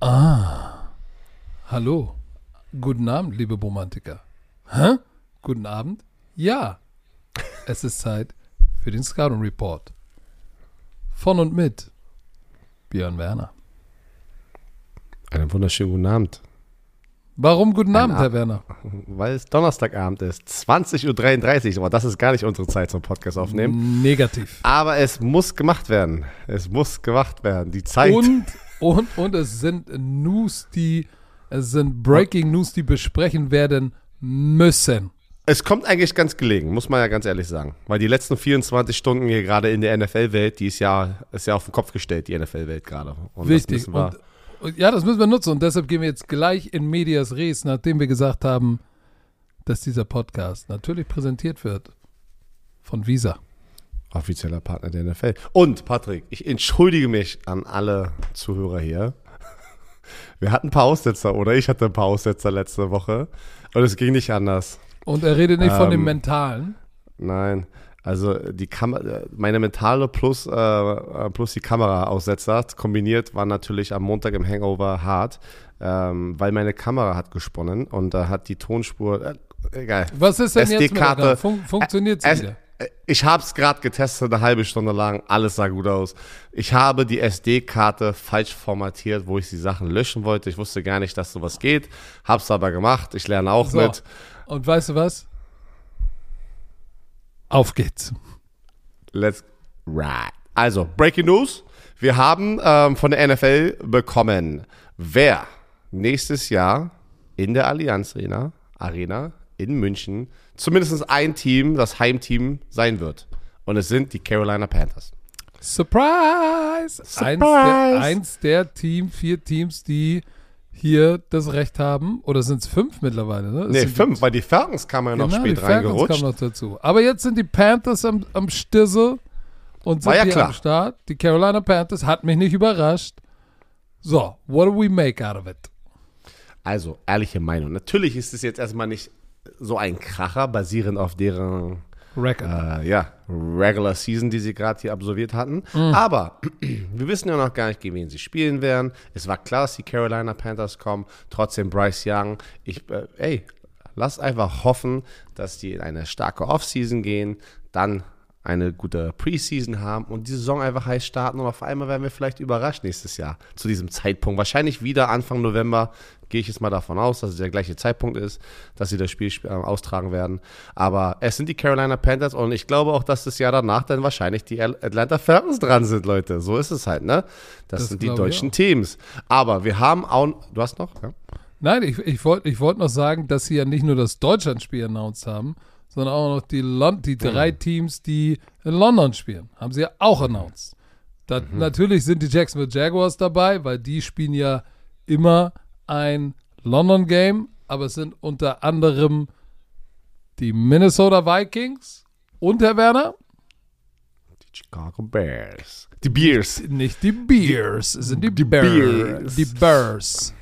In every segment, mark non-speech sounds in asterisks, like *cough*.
Ah. Hallo. Guten Abend, liebe Romantiker. Hä? Guten Abend? Ja. Es ist Zeit für den Scouting Report. Von und mit Björn Werner. Einen wunderschönen guten Abend. Warum guten Ein Abend, Ab- Herr Werner? Weil es Donnerstagabend ist, 20.33 Uhr, aber das ist gar nicht unsere Zeit zum Podcast aufnehmen. Negativ. Aber es muss gemacht werden. Es muss gemacht werden. Die Zeit. Und, und, und es sind News, die, es sind Breaking News, die besprechen werden müssen. Es kommt eigentlich ganz gelegen, muss man ja ganz ehrlich sagen. Weil die letzten 24 Stunden hier gerade in der NFL-Welt, die ist ja, ist ja auf den Kopf gestellt, die NFL-Welt gerade. Und das Wichtig. müssen wir- und ja, das müssen wir nutzen. Und deshalb gehen wir jetzt gleich in Medias Res, nachdem wir gesagt haben, dass dieser Podcast natürlich präsentiert wird von Visa. Offizieller Partner der NFL. Und Patrick, ich entschuldige mich an alle Zuhörer hier. *laughs* Wir hatten ein paar Aussetzer, oder? Ich hatte ein paar Aussetzer letzte Woche. Und es ging nicht anders. Und er redet nicht von dem Ähm, Mentalen. Nein. Also die Kam meine mentale plus, äh, äh, plus die Kameraaussetzer kombiniert war natürlich am Montag im Hangover hart, ähm, weil meine Kamera hat gesponnen und da hat die Tonspur, äh, egal. Was ist denn jetzt mit der? Fun funktioniert sie Es, wieder? Ich habe es gerade getestet, eine halbe Stunde lang, alles sah gut aus. Ich habe die SD-Karte falsch formatiert, wo ich die Sachen löschen wollte. Ich wusste gar nicht, dass sowas geht, hab's aber gemacht. Ich lerne auch So. mit. Und weißt du was? Auf geht's. Let's ride. Also, Breaking News. Wir haben ähm, von der NFL bekommen, wer nächstes Jahr in der Allianz Arena, Arena in München zumindest ein Team, das Heimteam sein wird. Und es sind die Carolina Panthers. Surprise! Eins, der, Surprise! eins der Team, vier Teams, die hier das Recht haben. Oder sind es fünf mittlerweile? Ne? Nee, fünf, weil die Falcons kamen ja noch Genau, spät die Falcons reingerutscht. kamen noch dazu. Aber jetzt sind die Panthers am, am Stissel und sind War ja hier klar. am Start. Die Carolina Panthers hat mich nicht überrascht. So, what do we make out of it? Also, ehrliche Meinung. Natürlich ist es jetzt erstmal nicht so ein Kracher, basierend auf deren äh, ja, Regular Season, die sie gerade hier absolviert hatten. Mhm. Aber *clears throat* wir wissen ja noch gar nicht, gegen wen sie spielen werden. Es war klar, dass die Carolina Panthers kommen. Trotzdem Bryce Young. Ich, äh, ey, lass einfach hoffen, dass die in eine starke Offseason gehen, dann eine gute Preseason haben und die Saison einfach heiß starten und auf einmal werden wir vielleicht überrascht nächstes Jahr zu diesem Zeitpunkt. Wahrscheinlich wieder Anfang November, gehe ich jetzt mal davon aus, dass es der gleiche Zeitpunkt ist, dass sie das Spiel äh, austragen werden. Aber es sind die Carolina Panthers und ich glaube auch, dass das Jahr danach dann wahrscheinlich die Atlanta Falcons dran sind, Leute. So ist es halt, ne? Das, Das sind die deutschen. Teams. Aber wir haben auch, du hast noch? Ja? Nein, ich, ich wollte ich wollt noch sagen, dass sie ja nicht nur das Deutschlandspiel announced haben, sondern auch noch die, Lon die drei Teams, die in London spielen, haben sie ja auch announced. Da, Natürlich sind die Jacksonville Jaguars dabei, weil die spielen ja immer ein London-Game, aber es sind unter anderem die Minnesota Vikings und Herr Werner, Die Chicago Bears. Die Bears. nicht die Bears, es sind die, Die Bears. Bears. Die Bears.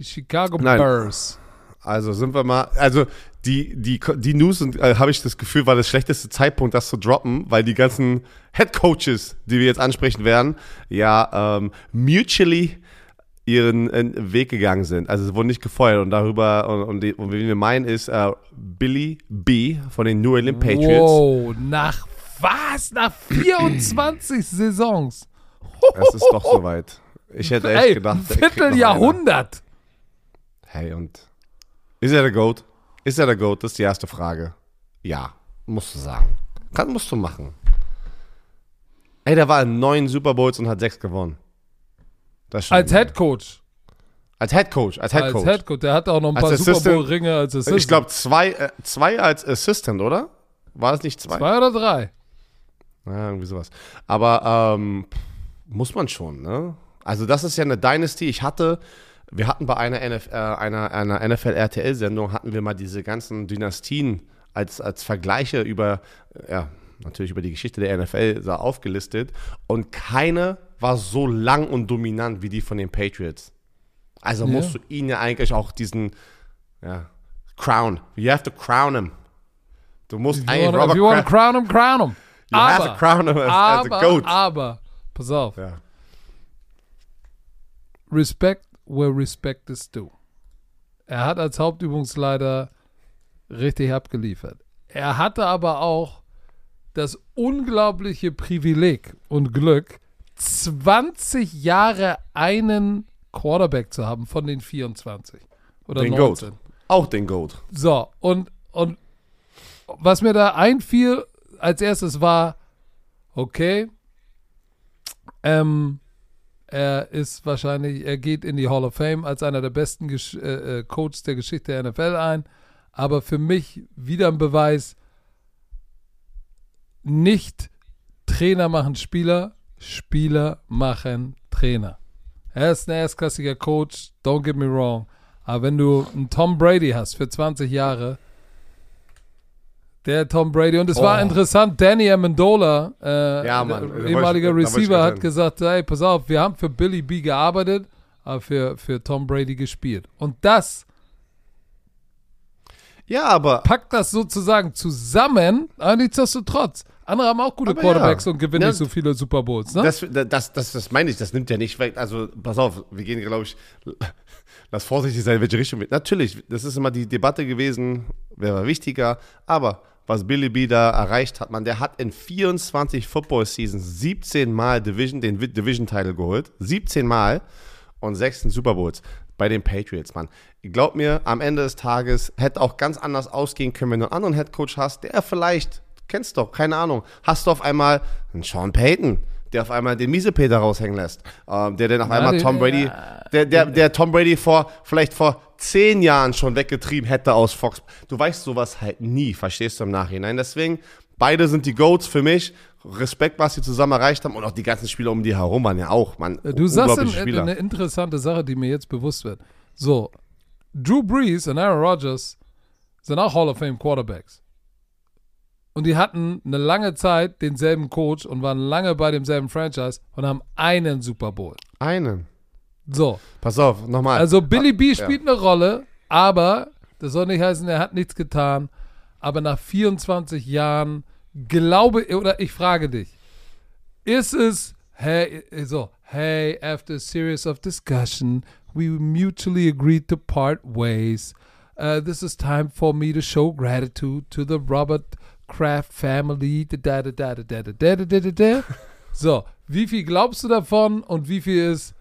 Die Chicago Nein. Bears. Also sind wir mal, also die, die, die News äh, habe ich das Gefühl, war der schlechteste Zeitpunkt, das zu droppen, weil die ganzen Head Coaches, die wir jetzt ansprechen werden, ja ähm, mutually ihren äh, Weg gegangen sind. Also sie wurden nicht gefeuert und darüber, und, und, die, und wen wir meinen ist äh, Billy B. von den New England Patriots. Wow, nach was? Nach 24 *clears throat* Saisons? Es ist doch soweit. Ich hätte echt Ey, gedacht, ein noch Vierteljahrhundert. Hey, und ist er der Goat? Ist er der Goat? Das ist die erste Frage. Ja, musst du sagen. Kann, musst du machen. Ey, der war in neun Super Bowls und hat sechs gewonnen. Das Als. Head Coach. Als Head Coach. Als Head Als Coach. Head Coach. Der hatte auch noch ein Als paar Super Assistant- Bowl-Ringe als Assistant. ich glaube, zwei, äh, zwei als Assistant, oder? War es nicht zwei? Zwei oder drei? Ja, irgendwie sowas. Aber ähm, muss man schon, ne? Also das ist ja eine Dynasty. Ich hatte, wir hatten bei einer, NF, äh, einer, einer NFL-RTL-Sendung, hatten wir mal diese ganzen Dynastien als, als Vergleiche über, ja, natürlich über die Geschichte der NFL aufgelistet. Und keine war so lang und dominant wie die von den Patriots. Also Ja. musst du ihnen ja eigentlich auch diesen, ja, crown. You have to crown him. Du musst If eigentlich you wanna, if you wanna Kraft- crown him, crown him. You have to Aber, crown him as, as a aber, goat. aber, pass auf. Ja. Respect where respect is due. Er hat als Hauptübungsleiter richtig abgeliefert. Er hatte aber auch das unglaubliche Privileg und Glück, 20 Jahre einen Quarterback zu haben von den 24 oder Den 19. Goat. Auch den Goat. So, und, und was mir da einfiel als erstes war, okay, ähm, er ist wahrscheinlich, er geht in die Hall of Fame als einer der besten Gesch äh, äh, Coaches der Geschichte der NFL ein. Aber für mich wieder ein Beweis, nicht Trainer machen Spieler, Spieler machen Trainer. Er ist ein erstklassiger Coach, don't get me wrong. Aber wenn du einen Tom Brady hast für 20 Jahre, der Tom Brady, und es war Oh. interessant, Danny Amendola, äh, Ja, ehemaliger Receiver, hat gesagt, hey, pass auf, wir haben für Billy B gearbeitet, aber für, für Tom Brady gespielt. Und das Ja, aber packt das sozusagen zusammen, aber nichtsdestotrotz. Andere haben auch gute Aber Quarterbacks ja. und gewinnen Ja, nicht so viele Super Bowls, ne? das, das, das, das meine ich, das nimmt ja nicht weg. Also, pass auf, wir gehen, glaube ich, *laughs* lass vorsichtig sein, in welche Richtung wir. Natürlich, das ist immer die Debatte gewesen, wer war wichtiger, aber was Billy B da erreicht hat, man, der hat in 24 Football Seasons 17 Mal Division, den Division-Title geholt. 17 Mal und 16 Super Bowls bei den Patriots, Mann. Glaub mir, am Ende des Tages hätte auch ganz anders ausgehen können, wenn du einen anderen Headcoach hast, der vielleicht, kennst doch, keine Ahnung, hast du auf einmal einen Sean Payton, der auf einmal den Miesepeter raushängen lässt, ähm, der dann auf einmal Tom Brady, der, der, der Tom Brady vor, vielleicht vor zehn Jahren schon weggetrieben hätte aus Fox. Du weißt sowas halt nie, verstehst du im Nachhinein. Deswegen, beide sind die Goats für mich. Respekt, was sie zusammen erreicht haben und auch die ganzen Spieler um die herum waren ja auch, man. Du sagst ein, Spieler. eine interessante Sache, die mir jetzt bewusst wird. So, Drew Brees und Aaron Rodgers sind auch Hall of Fame Quarterbacks. Und die hatten eine lange Zeit denselben Coach und waren lange bei demselben Franchise und haben einen Super Bowl. Einen. So, Pass auf, nochmal. also Billy B ja. spielt eine Rolle, aber das soll nicht heißen, er hat nichts getan. Aber nach 24 Jahren glaube oder ich frage dich, ist es, hey, so, hey, after a series of discussion, we mutually agreed to part ways. Uh, this is time for me to show gratitude to the Robert Kraft family. Da, da, da, da, da, da, da, da, da, da. So, wie viel glaubst du davon und wie viel ist,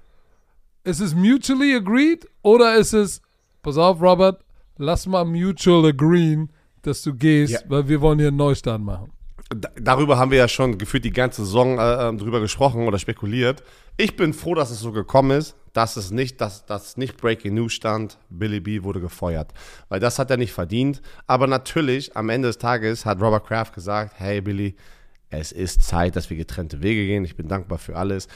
ist es mutually agreed oder ist es, pass auf, Robert, lass mal mutual agreeen, dass du gehst, Ja. weil wir wollen hier einen Neustart machen. Da- darüber haben wir ja schon gefühlt die ganze Saison äh, drüber gesprochen oder spekuliert. Ich bin froh, dass es so gekommen ist, dass es nicht, dass das nicht Breaking News stand. Billy B wurde gefeuert, weil das hat er nicht verdient. Aber natürlich am Ende des Tages hat Robert Kraft gesagt: Hey Billy, es ist Zeit, dass wir getrennte Wege gehen. Ich bin dankbar für alles.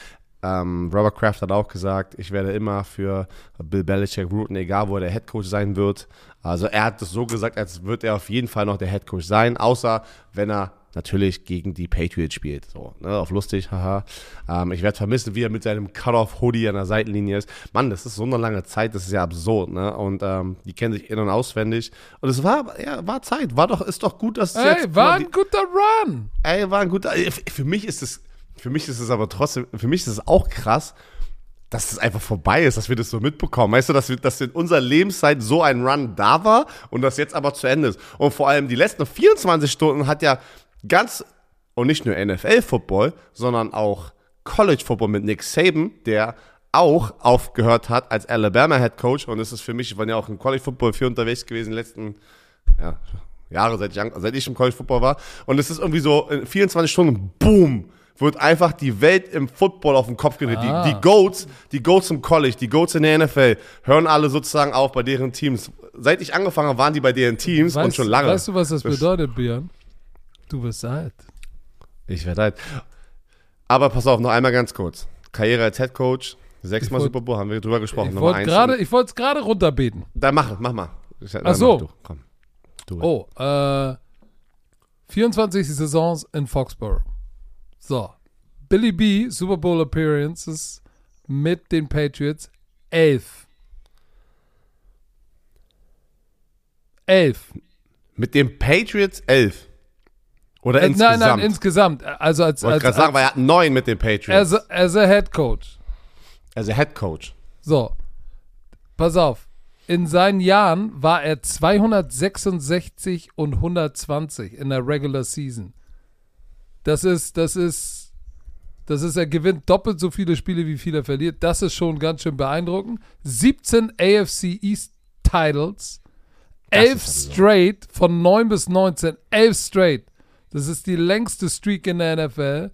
Ähm, Robert Kraft hat auch gesagt, ich werde immer für Bill Belichick routen, egal wo er der Headcoach sein wird. Also er hat es so gesagt, als wird er auf jeden Fall noch der Headcoach sein, außer wenn er natürlich gegen die Patriots spielt. So, ne, auf lustig, haha. Ähm, ich werde vermissen, wie er mit seinem Cut-Off-Hoodie an der Seitenlinie ist. Mann, das ist so eine lange Zeit, das ist ja absurd, ne? Und ähm, die kennen sich in- und auswendig. Und es war, ja, war Zeit. War doch, ist doch gut, dass es Ey, jetzt war die- ein guter Run. Ey, war ein guter. ey, Für mich ist es, für mich ist es aber trotzdem, für mich ist es auch krass, dass es einfach vorbei ist, dass wir das so mitbekommen. Weißt du, dass, wir, dass in unserer Lebenszeit so ein Run da war und das jetzt aber zu Ende ist. Und vor allem die letzten 24 Stunden hat ja ganz, und nicht nur NFL-Football, sondern auch College-Football mit Nick Saban, der auch aufgehört hat als Alabama-Head Coach. Und es ist für mich, ich war ja auch im College-Football viel unterwegs gewesen, in den letzten ja, Jahre, seit ich, seit ich im College Football war. Und es ist irgendwie so, in 24 Stunden, boom, wird einfach die Welt im Football auf den Kopf gedreht. Ah. Die, die Goats, die Goats im College, die Goats in der NFL, hören alle sozusagen auf bei deren Teams. Seit ich angefangen habe, waren die bei deren Teams und Weißt, schon lange. weißt du, was das, Das- bedeutet, Björn? Du wirst alt. Ich werde halt. Aber pass auf, noch einmal ganz kurz. Karriere als Head Coach, sechsmal wollt- Super Bowl, haben wir drüber gesprochen. Ich wollte eins. gerade, ich wollte es gerade runterbeten. Dann mach, mach mal. Dann Ach so. Du. Komm. Du. Oh, äh, 24 Saisons in Foxborough. So. Billy B, Super Bowl Appearances mit den Patriots, 11. 11. Mit den Patriots 11. Oder Äh, insgesamt. nein, nein, insgesamt. Also als, Wollte als, gerade sagen, als, weil er hat neun mit den Patriots. as, a, as a Head Coach. Also Head Coach. So. pass auf. In seinen Jahren war er 266 und 120 in der Regular Season. Das ist, das ist, das ist, er gewinnt doppelt so viele Spiele, wie viel er verliert. Das ist schon ganz schön beeindruckend. 17 AFC East Titles, 11 straight von 9 bis 19, 11 straight. Das ist die längste Streak in der NFL.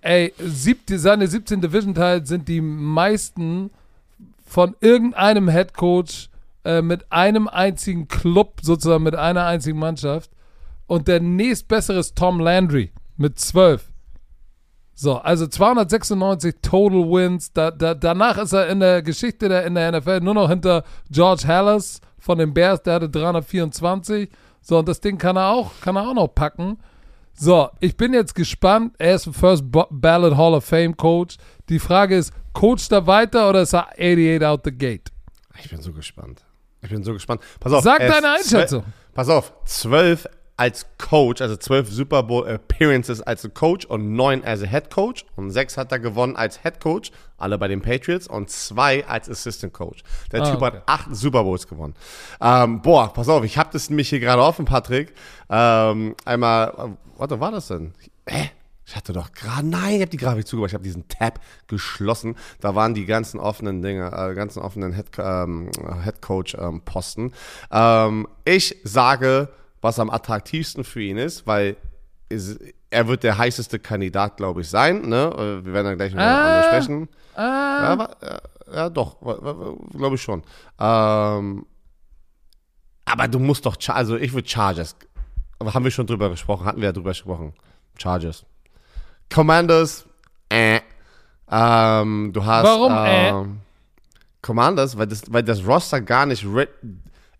Ey, siebte, seine 17 Division-Titles sind die meisten von irgendeinem Head Coach äh, mit einem einzigen Club, sozusagen mit einer einzigen Mannschaft. Und der nächstbessere ist Tom Landry mit 12. So, also 296 Total Wins. Da, da, danach ist er in der Geschichte der, in der NFL nur noch hinter George Hallis von den Bears, der hatte 324. So, und das Ding kann er auch, kann er auch noch packen. So, ich bin jetzt gespannt. Er ist ein First Ballot Hall of Fame Coach. Die Frage ist, coacht er weiter oder ist er 88 out the gate? Ich bin so gespannt. Ich bin so gespannt. Pass auf. Sag deine Einschätzung. Pass auf, zwölf als Coach, also zwölf Super Bowl Appearances als Coach und neun als Head Coach und sechs hat er gewonnen als Head Coach, alle bei den Patriots und zwei als Assistant Coach. Der ah, Typ okay. hat acht Super Bowls gewonnen. Ähm, boah, pass auf, ich habe das nämlich hier gerade offen, Patrick. Ähm, einmal, warte, war das denn? Hä? Ich hatte doch gerade, nein, ich habe die Grafik zugemacht, ich habe diesen Tab geschlossen. Da waren die ganzen offenen Dinge, äh, ganzen offenen Head, ähm, Head Coach ähm, Posten. Ähm, ich sage, was am attraktivsten für ihn ist, weil ist, er wird der heißeste Kandidat, glaube ich, sein. Ne? Äh, wir werden dann gleich ah, darüber sprechen. Ah. Ja, ja, doch, glaube ich schon. Ähm, aber du musst doch, also ich würde Chargers, haben wir schon drüber gesprochen, hatten wir ja drüber gesprochen. Chargers. Commanders, äh. Ähm, du hast. Warum, äh? ähm, Commanders, weil das, weil das Roster gar nicht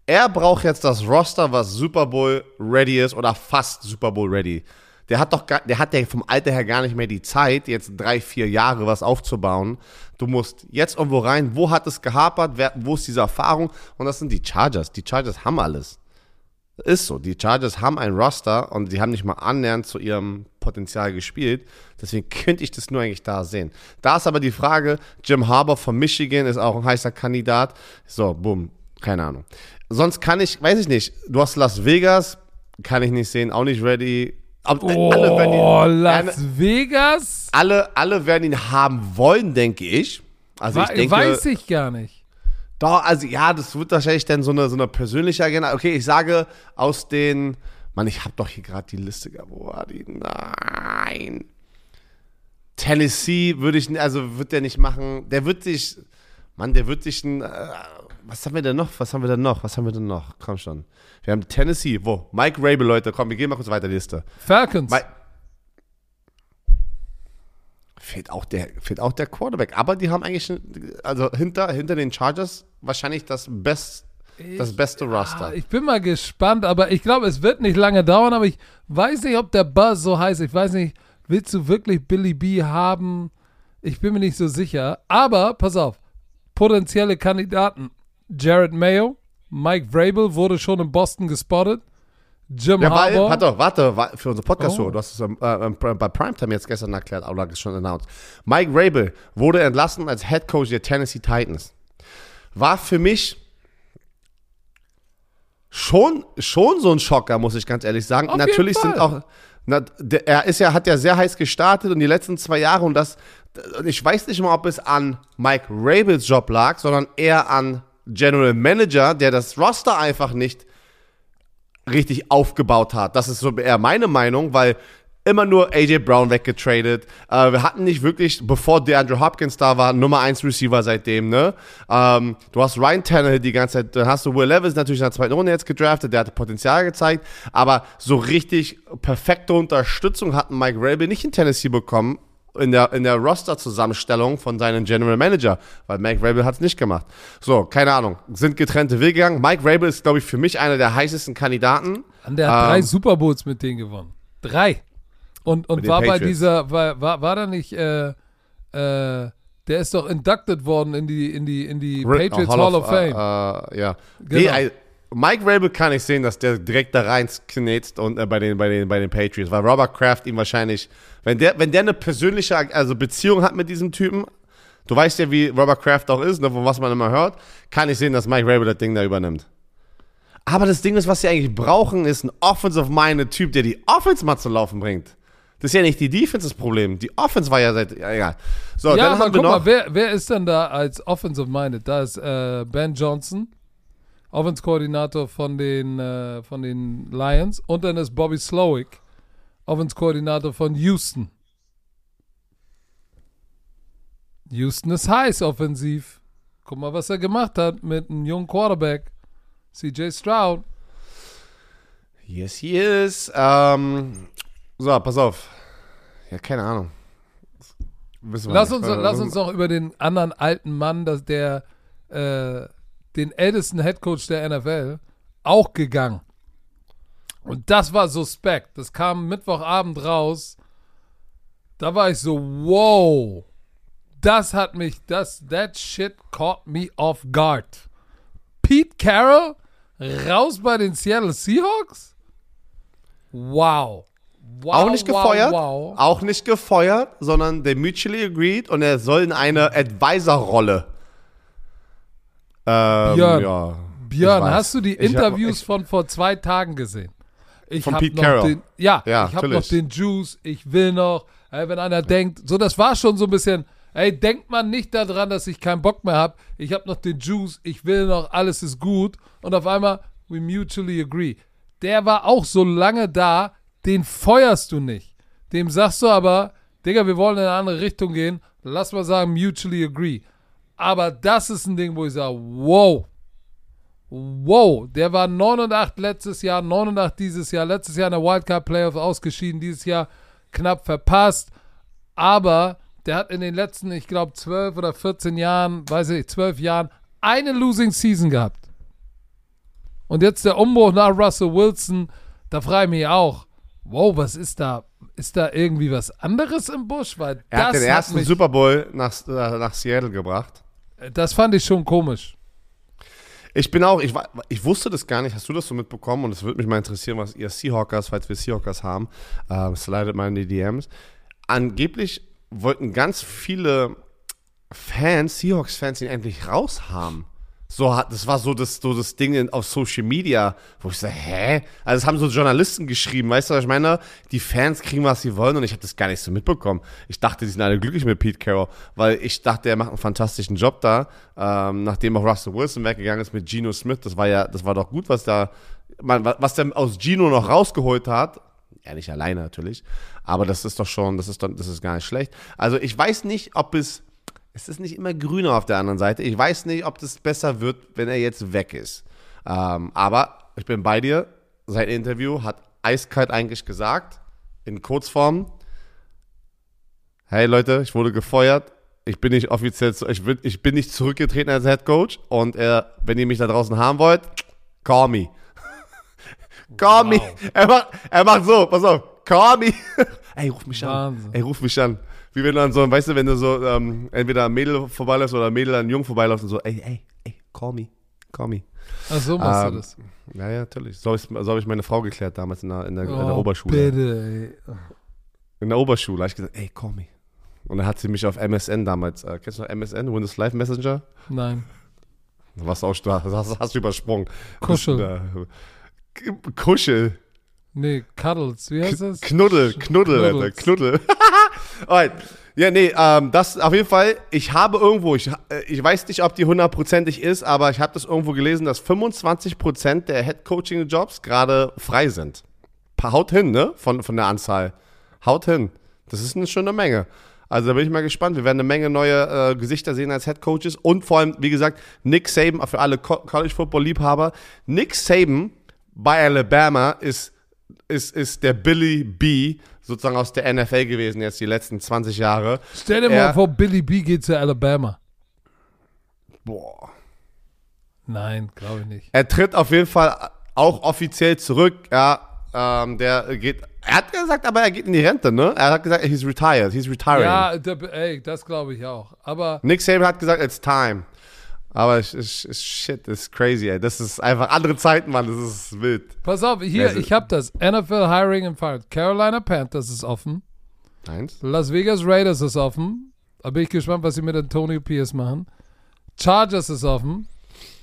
er braucht jetzt das Roster, was Super Bowl ready ist oder fast Super Bowl ready. Der hat doch, gar, der hat ja vom Alter her gar nicht mehr die Zeit, jetzt drei, vier Jahre was aufzubauen. Du musst jetzt irgendwo rein. Wo hat es gehapert? Wer, wo ist diese Erfahrung? Und das sind die Chargers. Die Chargers haben alles. Ist so. Die Chargers haben ein Roster und sie haben nicht mal annähernd zu ihrem Potenzial gespielt. Deswegen könnte ich das nur eigentlich da sehen. Da ist aber die Frage, Jim Harbour von Michigan ist auch ein heißer Kandidat. So, boom, keine Ahnung. Sonst kann ich, weiß ich nicht, du hast Las Vegas, kann ich nicht sehen, auch nicht ready. Aber oh, alle werden ihn, Las Vegas? Alle, alle werden ihn haben wollen, denke ich. Also ich denke, weiß ich gar nicht. Doch, also ja, das wird wahrscheinlich dann so eine, so eine persönliche Agenda. Okay, ich sage aus den, Mann, ich habe doch hier gerade die Liste gehabt. Wo war die? Nein. Tennessee würde ich, also wird der nicht machen. Der wird sich, Mann, der wird sich ein, äh, was haben wir denn noch? Was haben wir denn noch? Was haben wir denn noch? Komm schon. Wir haben Tennessee. Wo? Mike Rabel, Leute. Komm, wir gehen mal kurz weiter die Liste. Falcons. Ma fehlt auch, der, fehlt auch der Quarterback. Aber die haben eigentlich, also hinter, hinter den Chargers wahrscheinlich das, Best, das beste Roster. ich bin mal gespannt, aber ich glaube, es wird nicht lange dauern. Aber ich weiß nicht, ob der Buzz so heißt. Ich weiß nicht, willst du wirklich Billy B haben? Ich bin mir nicht so sicher. Aber, pass auf, potenzielle Kandidaten. Jared Mayo, Mike Vrabel wurde schon in Boston gespottet. Jim ja, Harbaugh. Warte, warte, für unsere Podcast-Show. Oh. Du hast es ähm, äh, bei Primetime jetzt gestern erklärt, oder schon announced. Mike Vrabel wurde entlassen als Head Coach der Tennessee Titans. War für mich schon, schon so ein Schocker, muss ich ganz ehrlich sagen. Auf Natürlich sind auch, na, der, er ist ja, hat ja sehr heiß gestartet und die letzten zwei Jahre und das, ich weiß nicht mal, ob es an Mike Rabels Job lag, sondern eher an General Manager, der das Roster einfach nicht richtig aufgebaut hat. Das ist so eher meine Meinung, weil immer nur AJ Brown weggetradet. Äh, wir hatten nicht wirklich, bevor DeAndre Hopkins da war, Nummer 1 Receiver seitdem, ne? Ähm, du hast Ryan Tannehill die ganze Zeit, dann hast du Will Levis natürlich in der zweiten Runde jetzt gedraftet, der hatte Potenzial gezeigt, aber so richtig perfekte Unterstützung hat Mike Rabel nicht in Tennessee bekommen, in der, in der Roster-Zusammenstellung von seinem General Manager, weil Mike Rabel hat es nicht gemacht. So, keine Ahnung, sind getrennte Wege gegangen. Mike Rabel ist, glaube ich, für mich einer der heißesten Kandidaten. Und der hat ähm, drei Super Bowls mit denen gewonnen. Drei. Und, und war bei dieser, war, war, war da nicht, äh, äh, der ist doch inducted worden in die, in die, in die Patriots Hall, Hall of, of, Fame. Uh, uh, ja. Genau. Nee, Mike Rabel kann ich sehen, dass der direkt da rein knetzt und äh, bei, den, bei, den, bei den Patriots, weil Robert Kraft ihm wahrscheinlich, wenn der, wenn der eine persönliche also Beziehung hat mit diesem Typen, Du weißt ja, wie Robert Kraft auch ist, ne, von was man immer hört. Kann ich sehen, dass Mike Rabel das Ding da übernimmt. Aber das Ding ist, was sie eigentlich brauchen, ist ein offensive-minded Typ, der die Offense mal zu laufen bringt. Das ist ja nicht die Defense das Problem. Die Offense war ja seit, ja, egal. So, ja, dann aber haben wir guck noch, mal, wer, wer ist denn da als Offensive-Minded? Da ist äh, Ben Johnson, Offense-Koordinator von den, äh, von den Lions. Und dann ist Bobby Slowick, Offense-Koordinator von Houston. Houston ist heiß offensiv. Guck mal, was er gemacht hat mit einem jungen Quarterback. CJ Stroud. yes, he is. Ähm, so, pass auf. Ja, keine Ahnung. Lass nicht. uns, lass uns noch über den anderen alten Mann, dass der äh, den ältesten Headcoach der NFL auch gegangen. Und das war suspekt. Das kam Mittwochabend raus. Da war ich so, wow. Das hat mich, das, that shit caught me off guard. Pete Carroll raus bei den Seattle Seahawks? Wow. Wow, Auch nicht gefeuert, Wow, wow. auch nicht gefeuert, sondern they mutually agreed und er soll in eine Advisor-Rolle. Ähm, Björn, ja, Björn, hast du die hab- Interviews ich- von vor zwei Tagen gesehen? Ich Von hab Pete Carroll. Den, ja, Ja, ich habe noch den Juice, ich will noch. Ey, wenn einer denkt, so das war schon so ein bisschen, ey, denkt man nicht daran, dass ich keinen Bock mehr habe. Ich habe noch den Juice, ich will noch, alles ist gut. Und auf einmal, we mutually agree. Der war auch so lange da, den feuerst du nicht. Dem sagst du aber, Digga, wir wollen in eine andere Richtung gehen. Lass mal sagen, mutually agree. Aber das ist ein Ding, wo ich sage, wow, Wow, der war 9 und 8 letztes Jahr, 9 und 8 dieses Jahr, letztes Jahr in der Wildcard Playoff ausgeschieden, dieses Jahr knapp verpasst. Aber der hat in den letzten, ich glaube, 12 oder 14 Jahren, weiß ich, 12 Jahren, eine Losing Season gehabt. Und jetzt der Umbruch nach Russell Wilson, da frage ich mich auch, wow, was ist da? Ist da irgendwie was anderes im Busch? Weil Er hat den ersten mich, Super Bowl nach, äh, nach Seattle gebracht. Das fand ich schon komisch. Ich bin auch, ich, ich wusste das gar nicht, hast du das so mitbekommen? Und es würde mich mal interessieren, was ihr Seahawkers, falls wir Seahawkers haben, äh, slidet mal in die DMs. Angeblich wollten ganz viele Fans, Seahawks-Fans, ihn endlich raushaben. So hat, das war so das, so das Ding in, auf Social Media, wo ich so, hä? Also, es haben so Journalisten geschrieben, weißt du, was ich meine? Die Fans kriegen, was sie wollen und ich habe das gar nicht so mitbekommen. Ich dachte, die sind alle glücklich mit Pete Carroll, weil ich dachte, er macht einen fantastischen Job da, ähm, nachdem auch Russell Wilson weggegangen ist mit Geno Smith. Das war ja, das war doch gut, was da, man, was der aus Geno noch rausgeholt hat. Ja, nicht alleine natürlich, aber das ist doch schon, das ist doch, das ist gar nicht schlecht. Also, ich weiß nicht, ob es es ist nicht immer grüner auf der anderen Seite. Ich weiß nicht, ob das besser wird, wenn er jetzt weg ist. Ähm, aber ich bin bei dir. Sein Interview hat eiskalt eigentlich gesagt, in Kurzform, hey Leute, ich wurde gefeuert. Ich bin nicht offiziell, ich, bin, ich bin nicht zurückgetreten als Head Coach. Und er, wenn ihr mich da draußen haben wollt, call me. *laughs* call me. Er macht, er macht so, pass auf, call me. Ey, ruf mich an. Wahnsinn. Ey, ruf mich an. Wie wenn du dann so, weißt du, wenn du so ähm, entweder ein Mädel vorbeiläufst oder ein Mädel an einen Jungen vorbeiläufst und so, ey, ey, ey, call me, call me. Ach so machst Ähm, du das. Ja, ja, natürlich. So habe ich, so hab ich meine Frau geklärt damals in der, in der, in der Oh, Oberschule. Bitte, ey. In der Oberschule habe ich gesagt, ey, call me. Und dann hat sie mich auf MSN damals, äh, kennst du noch MSN, Windows Live Messenger? Nein. Was auch, hast, hast, du übersprungen. Kuschel. Das, äh, Kuschel. Nee, Cuddles. Wie heißt das? Knuddel, Knuddel, Alter. Knuddel. *laughs* Alright. Ja, nee, ähm, das auf jeden Fall, ich habe irgendwo, ich, äh, ich weiß nicht, ob die hundertprozentig ist, aber ich habe das irgendwo gelesen, dass 25% der Head-Coaching-Jobs gerade frei sind. Haut hin, ne? Von, von der Anzahl. Haut hin. Das ist eine schöne Menge. Also da bin ich mal gespannt. Wir werden eine Menge neue äh, Gesichter sehen als Head Coaches und vor allem, wie gesagt, Nick Saban, für alle Co College Football Liebhaber. Nick Saban bei Alabama ist, ist, ist der Billy B sozusagen aus der NFL gewesen jetzt die letzten 20 Jahre. Stell dir Er- mal vor, Billy B geht zu Alabama. Boah. Nein, glaube ich nicht. Er tritt auf jeden Fall auch offiziell zurück. Ja, ähm, der geht. Er hat gesagt, aber er geht in die Rente, ne? Er hat gesagt, he's retired, he's retiring. Ja, der, ey, das glaube ich auch. Aber Nick Saban hat gesagt, it's time. Aber ich, ich, shit, das ist crazy, ey. Das ist einfach andere Zeiten, Mann. Das ist wild. pass auf, hier, Also- ich habe das. NFL Hiring and Fired. Carolina Panthers ist offen. Eins. Las Vegas Raiders ist offen. Da bin ich gespannt, was sie mit Antonio Pierce machen. Chargers ist offen.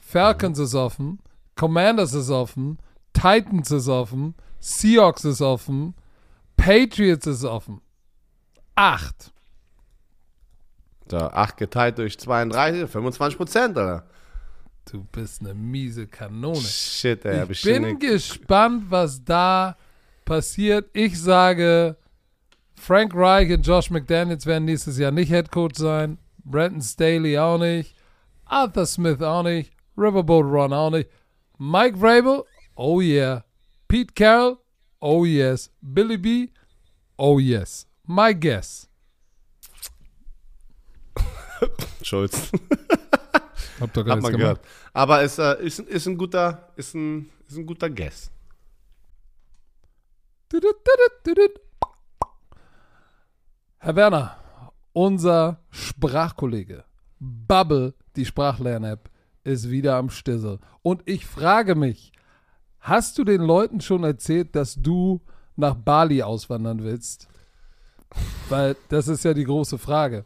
Falcons ist offen. Commanders ist offen. Titans ist offen. Seahawks ist offen. Patriots ist offen. Acht. So, 8 geteilt durch 32, 25 Prozent, oder? Du bist eine miese Kanone. Shit, ey, hab ich bin gespannt, was da passiert. Ich sage, Frank Reich und Josh McDaniels werden nächstes Jahr nicht Head Coach sein. Brandon Staley auch nicht. Arthur Smith auch nicht. Riverboat Ron auch nicht. Mike Vrabel, oh yeah. Pete Carroll, oh yes. Billy B, oh yes. My guess. Schulz. Hab doch gar nichts gehört. Aber ist, äh, ist, ist, ein guter, ist, ein, ist ein guter Guess. Herr Werner, unser Sprachkollege Bubble, die Sprachlern-App, ist wieder am Stissel. Und ich frage mich, hast du den Leuten schon erzählt, dass du nach Bali auswandern willst? Weil das ist ja die große Frage.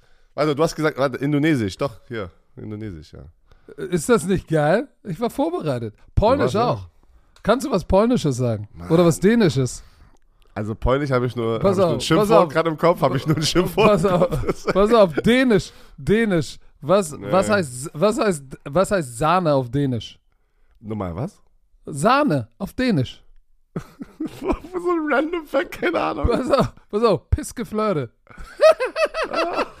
also du hast gesagt, warte, Indonesisch, doch, hier, Indonesisch, ja. Ist das nicht geil? Ich war vorbereitet. Polnisch auch. Kannst du was Polnisches sagen? Oder was Dänisches? Also Polnisch habe ich nur, hab Pass ich nur ein auf, pass Schimpfwort auf. gerade im Kopf, habe ich nur ein Schimpfwort. Pass auf, pass auf, Dänisch, Dänisch. Was, Nee. was, heißt, was, heißt, was heißt Sahne auf Dänisch? Nochmal, was? Sahne auf Dänisch. *laughs* so ein random Fact, keine Ahnung. Pass auf, pass auf, Pissgeflirte. *laughs*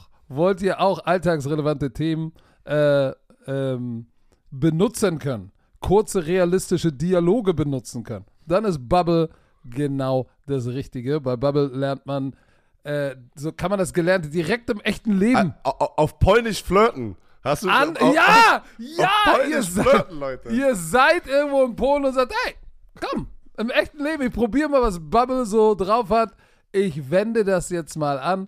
wollt ihr auch alltagsrelevante Themen äh, ähm, benutzen können, kurze realistische Dialoge benutzen können, dann ist Bubble genau das Richtige. Bei Bubble lernt man, äh, so kann man das Gelernte direkt im echten Leben. Au- au- Auf Polnisch flirten. Hast du An, auf, ja, auf ja, ihr Polnisch seid, flirten, Leute. ihr seid irgendwo in Polen und sagt, hey, komm, im echten Leben, ich probiere mal, was Bubble so drauf hat. Ich wende das jetzt mal an.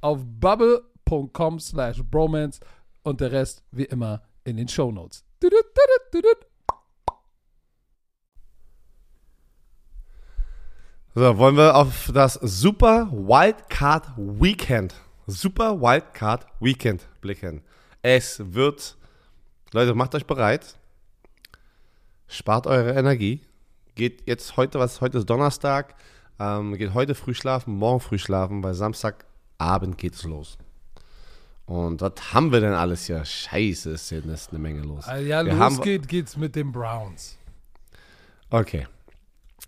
auf bubble.com slash bromance und der Rest wie immer in den Show Notes. So, wollen wir auf das Super Wildcard Weekend, Super Wildcard Weekend blicken. Es wird, Leute, macht euch bereit, spart eure Energie, geht jetzt heute, was heute ist Donnerstag, ähm, geht heute früh schlafen, morgen früh schlafen, weil Samstag Samstagabend geht es los. Und was haben wir denn alles hier? Scheiße, ist hier ist eine Menge los. Ah, Ja, Wir los haben- geht, geht's mit den Browns. Okay.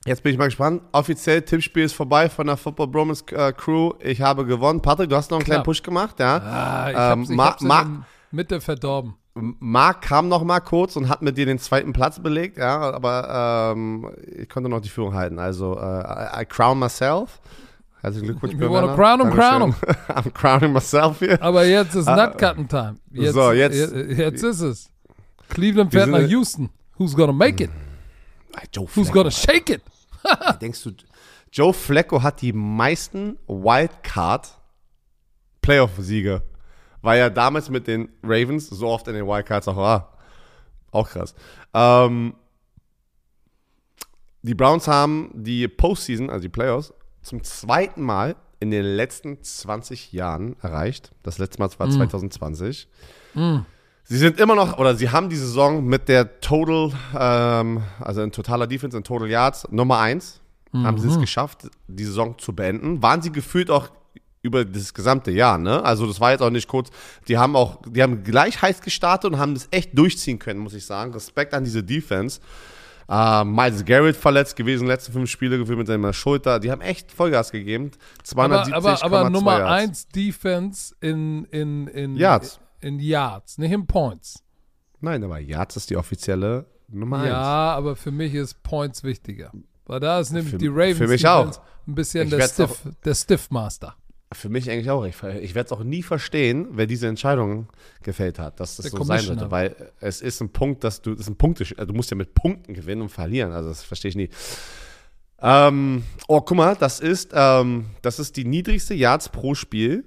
Jetzt bin ich mal gespannt. Offiziell Tippspiel ist vorbei von der Football Bromance äh, Crew. Ich habe gewonnen. Patrick, du hast noch einen kleinen Klar. Push gemacht, ja? Ah, ich Ähm, hab's, ich Ma- hab's Ma- Mitte verdorben. Marc kam noch mal kurz und hat mit dir den zweiten Platz belegt, ja, aber ähm, ich konnte noch die Führung halten. Also, äh, I, I crown myself. Herzlichen Glückwunsch, wanna Werner. crown 'em, crown Dankeschön. *laughs* I'm crowning myself hier. Aber jetzt ist Ah, Nutcutting Time. Jetzt, so, jetzt- je- jetzt ist es. Cleveland fährt nach Houston. Who's gonna make it? Joe Who's Flacco. gonna shake it? *laughs* Denkst du, Joe Flacco hat die meisten Wildcard Playoff-Siege, weil er damals mit den Ravens so oft in den Wildcards auch war. Auch krass. Ähm, die Browns haben die Postseason, also die Playoffs, zum zweiten Mal in den letzten 20 Jahren erreicht. Das letzte Mal war 2020. Sie sind immer noch, oder sie haben die Saison mit der Total, ähm, also in totaler Defense, in Total Yards, Nummer 1, haben sie es geschafft, die Saison zu beenden. Waren sie gefühlt auch über das gesamte Jahr, ne? Also das war jetzt auch nicht kurz. Die haben auch, die haben gleich heiß gestartet und haben das echt durchziehen können, muss ich sagen. Respekt an diese Defense. Äh, Miles Garrett verletzt gewesen, letzte fünf Spiele gefühlt mit seiner Schulter. Die haben echt Vollgas gegeben. Aber, 270,2 aber, aber Nummer Yards. 1 Defense in, in, in Yards. In Yards, nicht in Points. Nein, aber Yards ist die offizielle Nummer 1. Ja, aber für mich ist Points wichtiger. Weil da ist nämlich Für- die Ravens für mich auch. ein bisschen Ich der Stiff, der Stiffmaster. Für mich eigentlich auch. Ich, ich werde es auch nie verstehen, wer diese Entscheidung gefällt hat, dass das Der so sein sollte. Weil es ist ein Punkt, dass du, das ist ein Punkt, du musst ja mit Punkten gewinnen und verlieren. Also das verstehe ich nie. Ähm, oh, guck mal, das ist, ähm, das ist die niedrigste Yards pro Spiel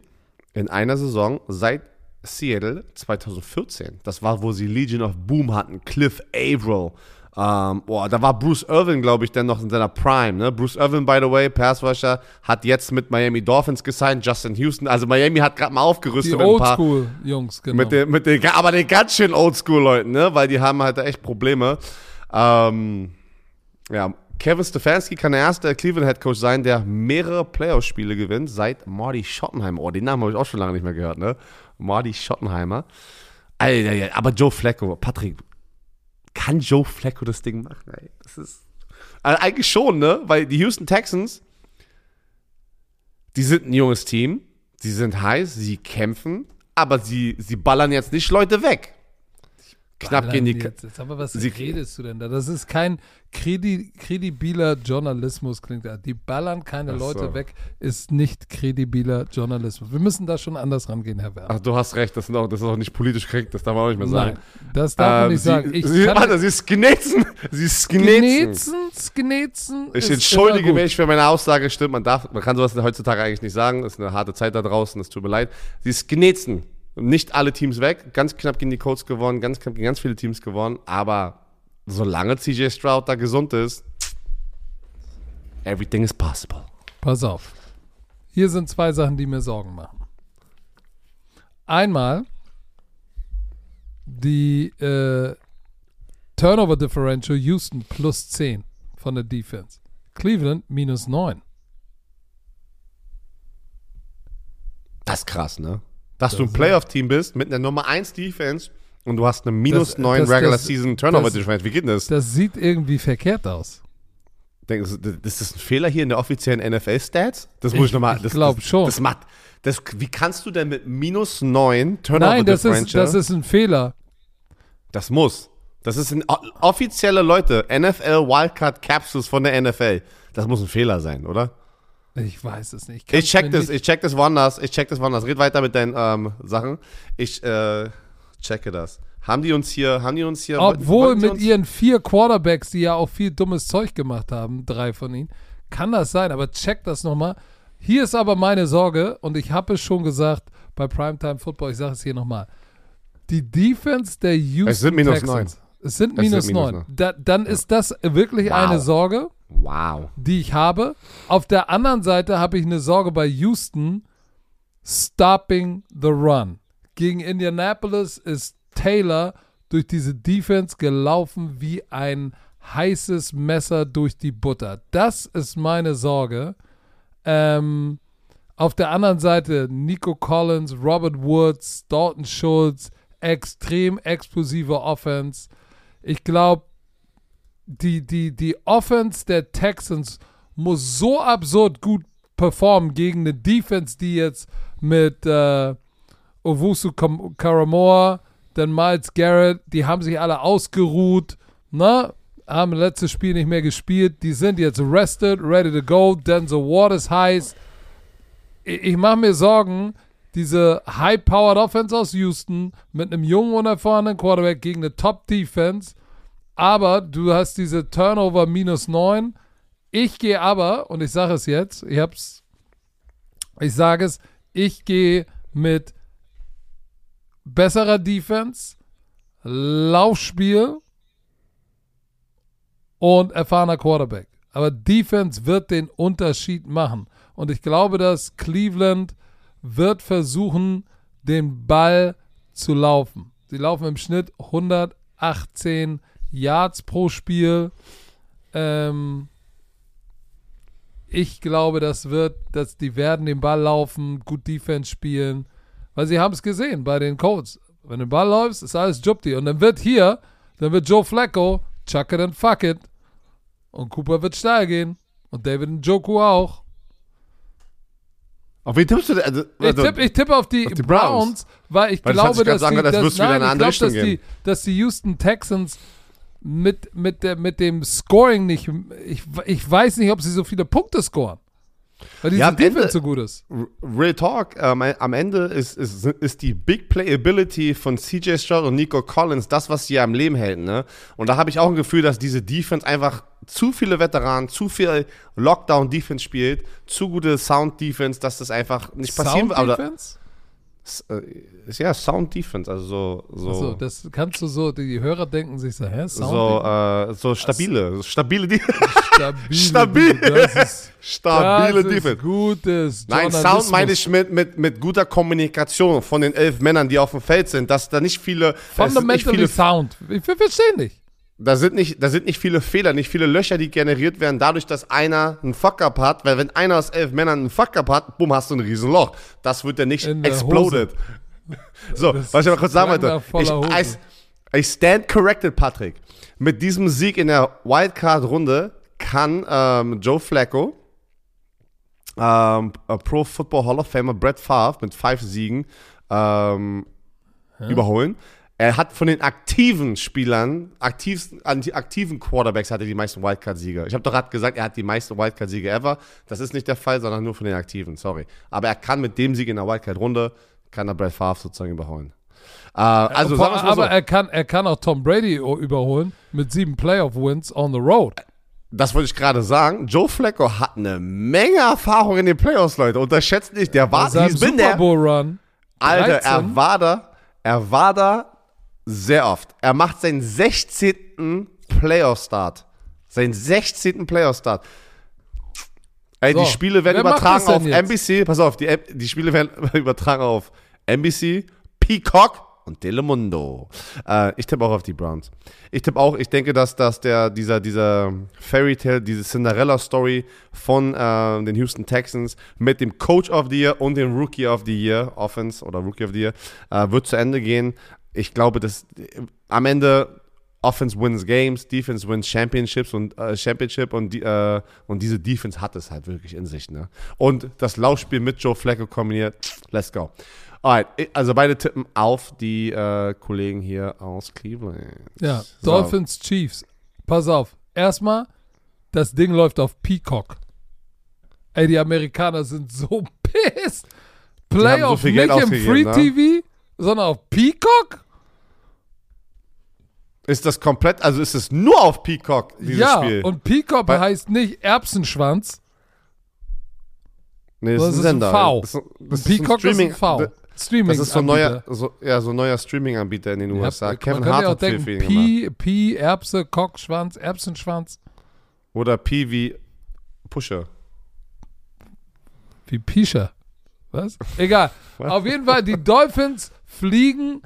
in einer Saison seit Seattle 2014. Das war, wo sie Legion of Boom hatten, Cliff Averill. Ähm, boah, da war Bruce Irvin, glaube ich, dann noch in seiner Prime. Ne? Bruce Irvin, by the way, Pass Rusher, hat jetzt mit Miami Dolphins gesigned, Justin Houston. Also Miami hat gerade mal aufgerüstet Die Oldschool-Jungs, genau. mit den, mit den, aber den ganz schön Oldschool-Leuten, ne? Weil die haben halt echt Probleme. Ähm, ja, Kevin Stefanski kann der erste Cleveland Head Coach sein, der mehrere Playoff-Spiele gewinnt, seit Marty Schottenheimer. Oh, den Namen habe ich auch schon lange nicht mehr gehört, ne? Marty Schottenheimer. Alter, aber Joe Flacco, Patrick, kann Joe Flacco das Ding machen, ey? Das ist. Also eigentlich schon, ne? Weil die Houston Texans, die sind ein junges Team, sie sind heiß, sie kämpfen, aber sie, sie ballern jetzt nicht Leute weg. Knapp gehen die. Jetzt, jetzt, aber was Sie- redest du denn da? Das ist kein kredi kredibiler Journalismus, klingt da. Die ballern keine so. Leute weg, ist nicht kredibiler Journalismus. Wir müssen da schon anders rangehen, Herr Werner. Ach, du hast recht, das, sind auch, das ist auch nicht politisch korrekt, das darf man auch nicht mehr sagen. Nein, das darf man Ähm, nicht sie, sagen. Ich *laughs* sie, warte, sie ist Gnetzen. Sie. Gnetzen, Gnetzen Ich entschuldige mich für meine Aussage, stimmt. Man, darf, man kann sowas heutzutage eigentlich nicht sagen. Es ist eine harte Zeit da draußen, es tut mir leid. Sie ist Gnetzen. Nicht alle Teams weg. Ganz knapp gegen die Colts gewonnen, ganz knapp gegen ganz viele Teams gewonnen. Aber solange CJ Stroud da gesund ist, everything is possible. Pass auf. Hier sind zwei Sachen, die mir Sorgen machen. Einmal die äh, Turnover Differential Houston plus 10 von der Defense. Cleveland minus 9. Das ist krass, ne? Dass Das du ein Playoff-Team bist mit einer Nummer 1 Defense und du hast eine minus Das- 9 das- Regular das- Season Turnover das- Difference. Wie geht denn das? Das sieht irgendwie verkehrt aus. Denkst du, das ist ein Fehler hier in der offiziellen NFL-Stats? Das muss ich, Ich- nochmal. ich das- glaub das, schon. Das macht. Das, wie kannst du denn mit minus 9 Turnover Nein, das ist, Differential? das ist ein Fehler. Das muss. Das ist ein offizielle Leute, NFL Wildcard Capsules von der NFL. Das muss ein Fehler sein, oder? Ich weiß es nicht. Ich kann's check das, ich check das woanders. Ich check das woanders. Red weiter mit deinen ähm, Sachen. Ich äh, checke das. Haben die uns hier, haben die uns hier. Obwohl mit ihren vier Quarterbacks, die ja auch viel dummes Zeug gemacht haben, drei von ihnen, kann das sein, aber check das nochmal. Hier ist aber meine Sorge, und ich habe es schon gesagt bei Primetime Football, ich sage es hier nochmal. Die Defense der Houston Es sind minus Texans. neun. Es sind Es minus sind minus neun. Da, dann ist das wirklich Wow. eine Sorge. Wow. die ich habe. Auf der anderen Seite habe ich eine Sorge bei Houston, stopping the run. Gegen Indianapolis ist Taylor durch diese Defense gelaufen wie ein heißes Messer durch die Butter. Das ist meine Sorge. Ähm, auf der anderen Seite Nico Collins, Robert Woods, Dalton Schultz, extrem explosive Offense. Ich glaube, die, die, die Offense der Texans muss so absurd gut performen gegen eine Defense, die jetzt mit äh, Owusu Karamoa, dann Miles Garrett, die haben sich alle ausgeruht, ne? haben letztes Spiel nicht mehr gespielt, die sind jetzt rested, ready to go, Denzel Ward ist heiß. Ich, ich mache mir Sorgen, diese high-powered Offense aus Houston mit einem jungen, unerfahrenen Quarterback gegen eine Top-Defense, aber du hast diese Turnover minus 9. Ich gehe aber, und ich sage es jetzt, ich hab's, ich sage es, ich gehe mit besserer Defense, Laufspiel und erfahrener Quarterback. Aber Defense wird den Unterschied machen. Und ich glaube, dass Cleveland wird versuchen, den Ball zu laufen. Sie laufen im Schnitt 118 Yards pro Spiel. Ähm, ich glaube, das wird, dass die werden den Ball laufen, gut Defense spielen, weil sie haben es gesehen bei den Colts. Wenn du den Ball läufst, ist alles Jupti. Und dann wird hier, dann wird Joe Flacco, chuck it and fuck it. Und Cooper wird steil gehen. Und David Njoku auch. Auf wen tippst du denn? Also, Ich also, tippe ich tipp auf die, auf die Browns, Browns. weil ich Weil glaube, die, nein, ich glaub, die, dass die Houston Texans mit, mit, der, mit dem Scoring nicht, ich, ich weiß nicht, ob sie so viele Punkte scoren. Weil diese Ja, Defense Ende- so gut ist. Real Talk, ähm, am Ende ist, ist, ist die Big Playability von CJ Stroud und Nico Collins das, was sie am Leben hält. Ne? Und da habe ich auch ein Gefühl, dass diese Defense einfach zu viele Veteranen, zu viel Lockdown-Defense spielt, zu gute Sound-Defense, dass das einfach nicht passieren wird. Sound Defense? äh, ist ja Sound-Defense, also so, so, Achso, das kannst du so, die Hörer denken sich so, hä, Sound so, äh, so stabile, stabile, De Stabil. stabil. *laughs* Das ist, stabile das ist *laughs* Defense. gutes Nein. Sound meine ich mit, mit, mit guter Kommunikation von den elf Männern, die auf dem Feld sind, dass da nicht viele, sind nicht Fundamentally viele Sound. Ich verstehe nicht. Da sind nicht, da sind nicht viele Fehler, nicht viele Löcher, die generiert werden, dadurch, dass einer einen Fuck-up hat, weil wenn einer aus elf Männern einen Fuck-up hat, bumm, hast du ein Riesenloch. Das wird ja nicht exploded. So, Das was ich mal kurz sagen wollte. Ich. I, I stand corrected, Patrick. Mit diesem Sieg in der Wildcard-Runde kann ähm, Joe Flacco, ähm, äh, Pro Football Hall of Famer Brett Favre mit fünf Siegen ähm, überholen. Er hat von den aktiven Spielern, aktivsten, aktiven Quarterbacks hat er die meisten Wildcard-Siege. Ich habe doch gerade gesagt, er hat die meisten Wildcard-Siege ever. Das ist nicht der Fall, sondern nur von den aktiven, sorry. Aber er kann mit dem Sieg in der Wildcard-Runde, kann er Brett Favre sozusagen überholen. Äh, also es mal so. aber er, kann, er kann auch Tom Brady überholen mit sieben Playoff-Wins on the road. Das wollte ich gerade sagen. Joe Flacco hat eine Menge Erfahrung in den Playoffs, Leute. Unterschätzt nicht. Der war, there. Bowl Run. Alter, 13. er war da, er war da sehr oft. Er macht seinen 16. Playoff-Start. Seinen 16. Playoff-Start. Ey, So, die Spiele werden *laughs* übertragen auf jetzt? NBC. Pass auf, die, die Spiele werden übertragen auf NBC, Peacock und Telemundo. Äh, ich tippe auch auf die Browns. Ich tippe auch, ich denke, dass, dass der, dieser, dieser Fairy Tale, diese Cinderella-Story von äh, den Houston Texans mit dem Coach of the Year und dem Rookie of the Year, Offense oder Rookie of the Year, äh, wird zu Ende gehen. Ich glaube, dass äh, am Ende Offense wins Games, Defense wins Championships und äh, Championship und, die, äh, und diese Defense hat es halt wirklich in sich. Ne? Und das Laufspiel mit Joe Flacco kombiniert, let's go. Alright, also beide tippen auf die äh, Kollegen hier aus Cleveland. Ja, So. Dolphins, Chiefs. Pass auf. Erstmal, das Ding läuft auf Peacock. Ey, die Amerikaner sind so *laughs* pissed. Playoff so nicht im Free ne? TV, sondern auf Peacock? Ist das komplett, also ist es nur auf Peacock, dieses ja, Spiel? und Peacock Bei- heißt nicht Erbsenschwanz, nee, das ist ein Sender. V. Das Peacock ist ein V. Streaming Das ist so ein neuer, so, ja, so neuer Streaming-Anbieter in den USA. man Kevin Hart ja hat viel denken, gemacht. Pi, Pi, Erbse, Kockschwanz, Erbsenschwanz. Oder P wie Pusher. Wie Pischer. Was? Egal. *laughs* Auf jeden Fall, die Dolphins fliegen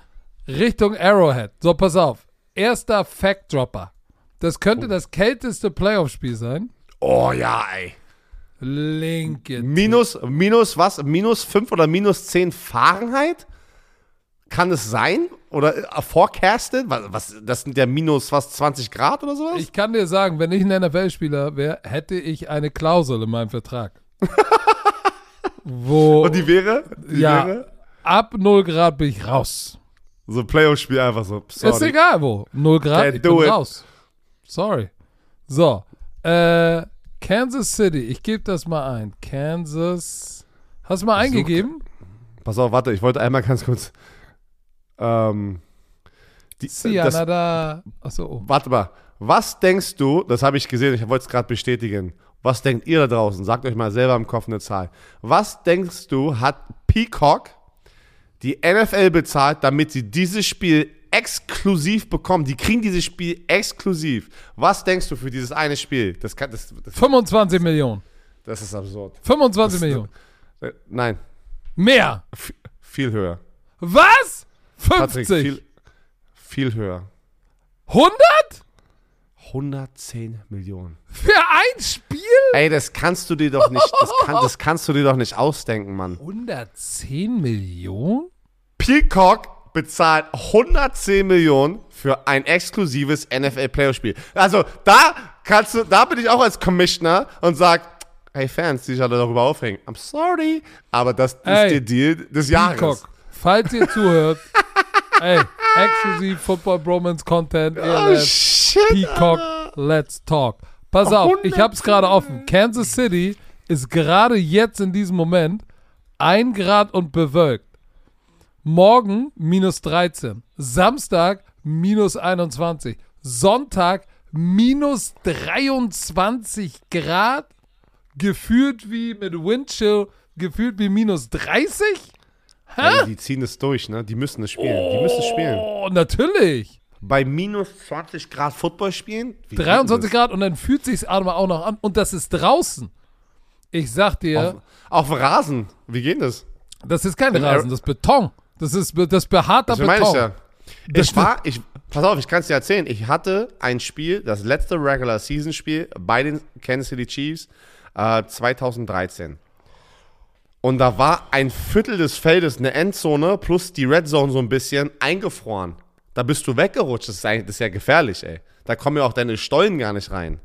Richtung Arrowhead. So, pass auf. Erster Fact-Dropper. Das könnte das kälteste Playoff-Spiel sein. Oh ja, ey. Linke. Minus, minus was? Minus 5 oder minus 10 Fahrenheit? Kann es sein? Oder äh, forecasted? Was, was, das sind ja minus was 20 Grad oder sowas? Ich kann dir sagen, wenn ich ein NFL-Spieler wäre, hätte ich eine Klausel in meinem Vertrag. *laughs* wo, Und die wäre? Die ja, wäre? ab 0 Grad bin ich raus. So Playoff-Spiel einfach so. Ist Sorry. egal wo. 0 Grad, Can't ich bin it. raus. Sorry. So, äh, Kansas City. Ich gebe das mal ein. Kansas. Hast du mal eingegeben? Pass auf, warte, ich wollte einmal ganz kurz. Ähm, die, das, Cianada. Achso, oh. warte mal. Was denkst du, das habe ich gesehen, ich wollte es gerade bestätigen. Was denkt ihr da draußen? Sagt euch mal selber im Kopf eine Zahl. Was denkst du, hat Peacock die NFL bezahlt, damit sie dieses Spiel exklusiv bekommen? Die kriegen dieses Spiel exklusiv. Was denkst du für dieses eine Spiel? Das, kann, das, das, 25 Millionen. das ist absurd. 25 Das- Millionen. Äh, Nein, Mehr. f- viel höher. Was? Patrick, 50? viel, viel höher. 100? 110 Millionen. Für ein Spiel? Ey, das kannst du dir doch nicht, das, kann, *laughs* das kannst du dir doch nicht ausdenken, Mann. 110 Millionen? Peacock bezahlt 110 Millionen für ein exklusives NFL Playoff Spiel. Also, da kannst du, da bin ich auch als Commissioner und sag, hey Fans, die sich alle darüber aufregen. I'm sorry, aber das ist Ey, der Deal des Jahres. Peacock, falls ihr zuhört, *laughs* ey, exklusiv Football Bromance Content, Oh ELF, shit. Peacock, let's talk. Pass auf, ich hab's gerade offen. Kansas City ist gerade jetzt in diesem Moment ein Grad und bewölkt. Morgen minus 13. Samstag minus 21. Sonntag minus 23 Grad. Gefühlt wie mit Windchill, gefühlt wie minus 30? Ey, die ziehen es durch, ne? Die müssen es spielen. Die müssen es spielen. Oh, natürlich. Bei minus 20 Grad Football spielen? Wie geht 23 das? Grad und dann fühlt sich's aber auch noch an. Und das ist draußen. Ich sag dir, Auf, auf Rasen. Wie geht das? das ist kein in Rasen, das ist Beton. Das ist das behaarter Das meine ich Beton. ja. Das Ich war, ich, pass auf, ich kann es dir erzählen. Ich hatte ein Spiel, das letzte Regular Season Spiel bei den Kansas City Chiefs äh, 2013. Und da war ein Viertel des Feldes, eine Endzone plus die Red Zone so ein bisschen eingefroren. Da bist du weggerutscht. Das ist, das ist ja gefährlich, ey. Da kommen ja auch deine Stollen gar nicht rein.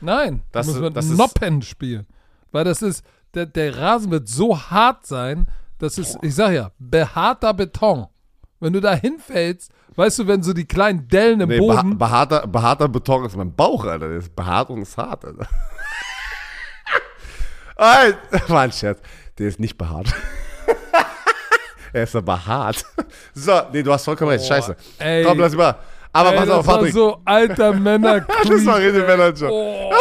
Nein, Das das muss ist- man das Noppen spielen. Weil das ist, der, der Rasen wird so hart sein, das ist, ich sag ja, behaarter Beton. Wenn du da hinfällst, weißt du, wenn so die kleinen Dellen im Nee, beha Boden. behaarter, behaarter Beton ist mein Bauch, Alter. Der ist behaart und ist hart, Alter. *laughs* *laughs* Ein Scherz. Der ist nicht behaart. *laughs* er ist aber hart. *laughs* So, nee, du hast vollkommen recht. Scheiße. ey. Komm, lass mal. Aber Ey, pass auf, war Patrick. so alter Männer *laughs* das war richtig Manager. Oh.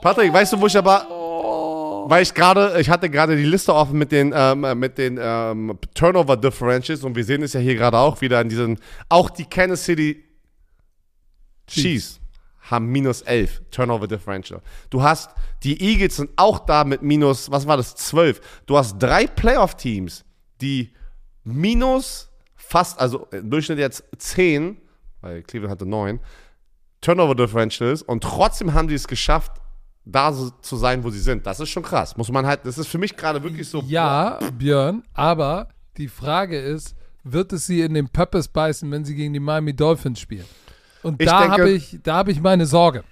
Patrick, weißt du, wo ich aber. Weil ich gerade, ich hatte gerade die Liste offen mit den, ähm, mit den ähm, Turnover Differentials und wir sehen es ja hier gerade auch wieder an diesen. Auch die Kansas City Chiefs haben minus 11 Turnover Differential. Du hast, die Eagles sind auch da mit minus, was war das, 12. Du hast drei Playoff-Teams, die minus fast, also im Durchschnitt jetzt 10, weil Cleveland hatte 9, Turnover Differentials und trotzdem haben die es geschafft, da so zu sein, wo sie sind. Das ist schon krass. Muss man halt, das ist für mich gerade wirklich so. Ja, Björn, aber die Frage ist, wird es sie in den Pöppes beißen, wenn sie gegen die Miami Dolphins spielen? Und Ich da habe ich, da habe ich meine Sorge.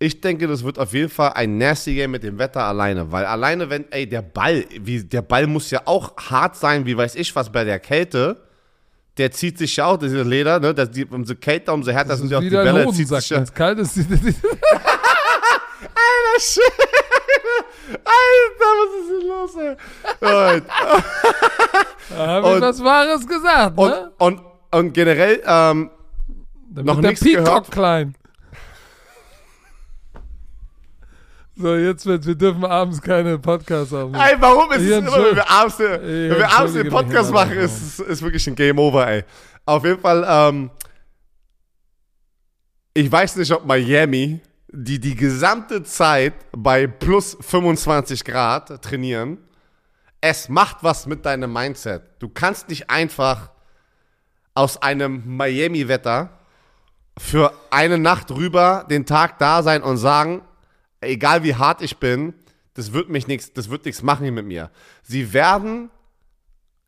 Ich denke, das wird auf jeden Fall ein nasty Game mit dem Wetter alleine, weil alleine wenn, ey, der Ball, wie, der Ball muss ja auch hart sein, wie weiß ich was bei der Kälte. Der zieht sich ja auch, diese Leder, ne, das, die, umso kälter, umso härter sind ja auch die Bälle, zieht sich ja. kalt ist. Alter, was ist hier los, ey? Alright. Da habe ich Und- was Wahres gesagt, Und, ne? und, und generell, ähm, Dann noch wird der nichts Peacock gehört. klein. So, jetzt wird, wir dürfen abends keine Podcasts aufnehmen. ey, warum ist es Ja, immer, wenn wir abends, Ja, wenn wir abends den Podcast machen, ist, ist, ist wirklich ein Game Over, ey. Auf jeden Fall, ähm, ich weiß nicht, ob Miami die die gesamte Zeit bei plus 25 Grad trainieren. Es macht was mit deinem Mindset. Du kannst nicht einfach aus einem Miami-Wetter für eine Nacht rüber den Tag da sein und sagen, egal wie hart ich bin, das wird mich nichts, das wird nichts machen mit mir. Sie werden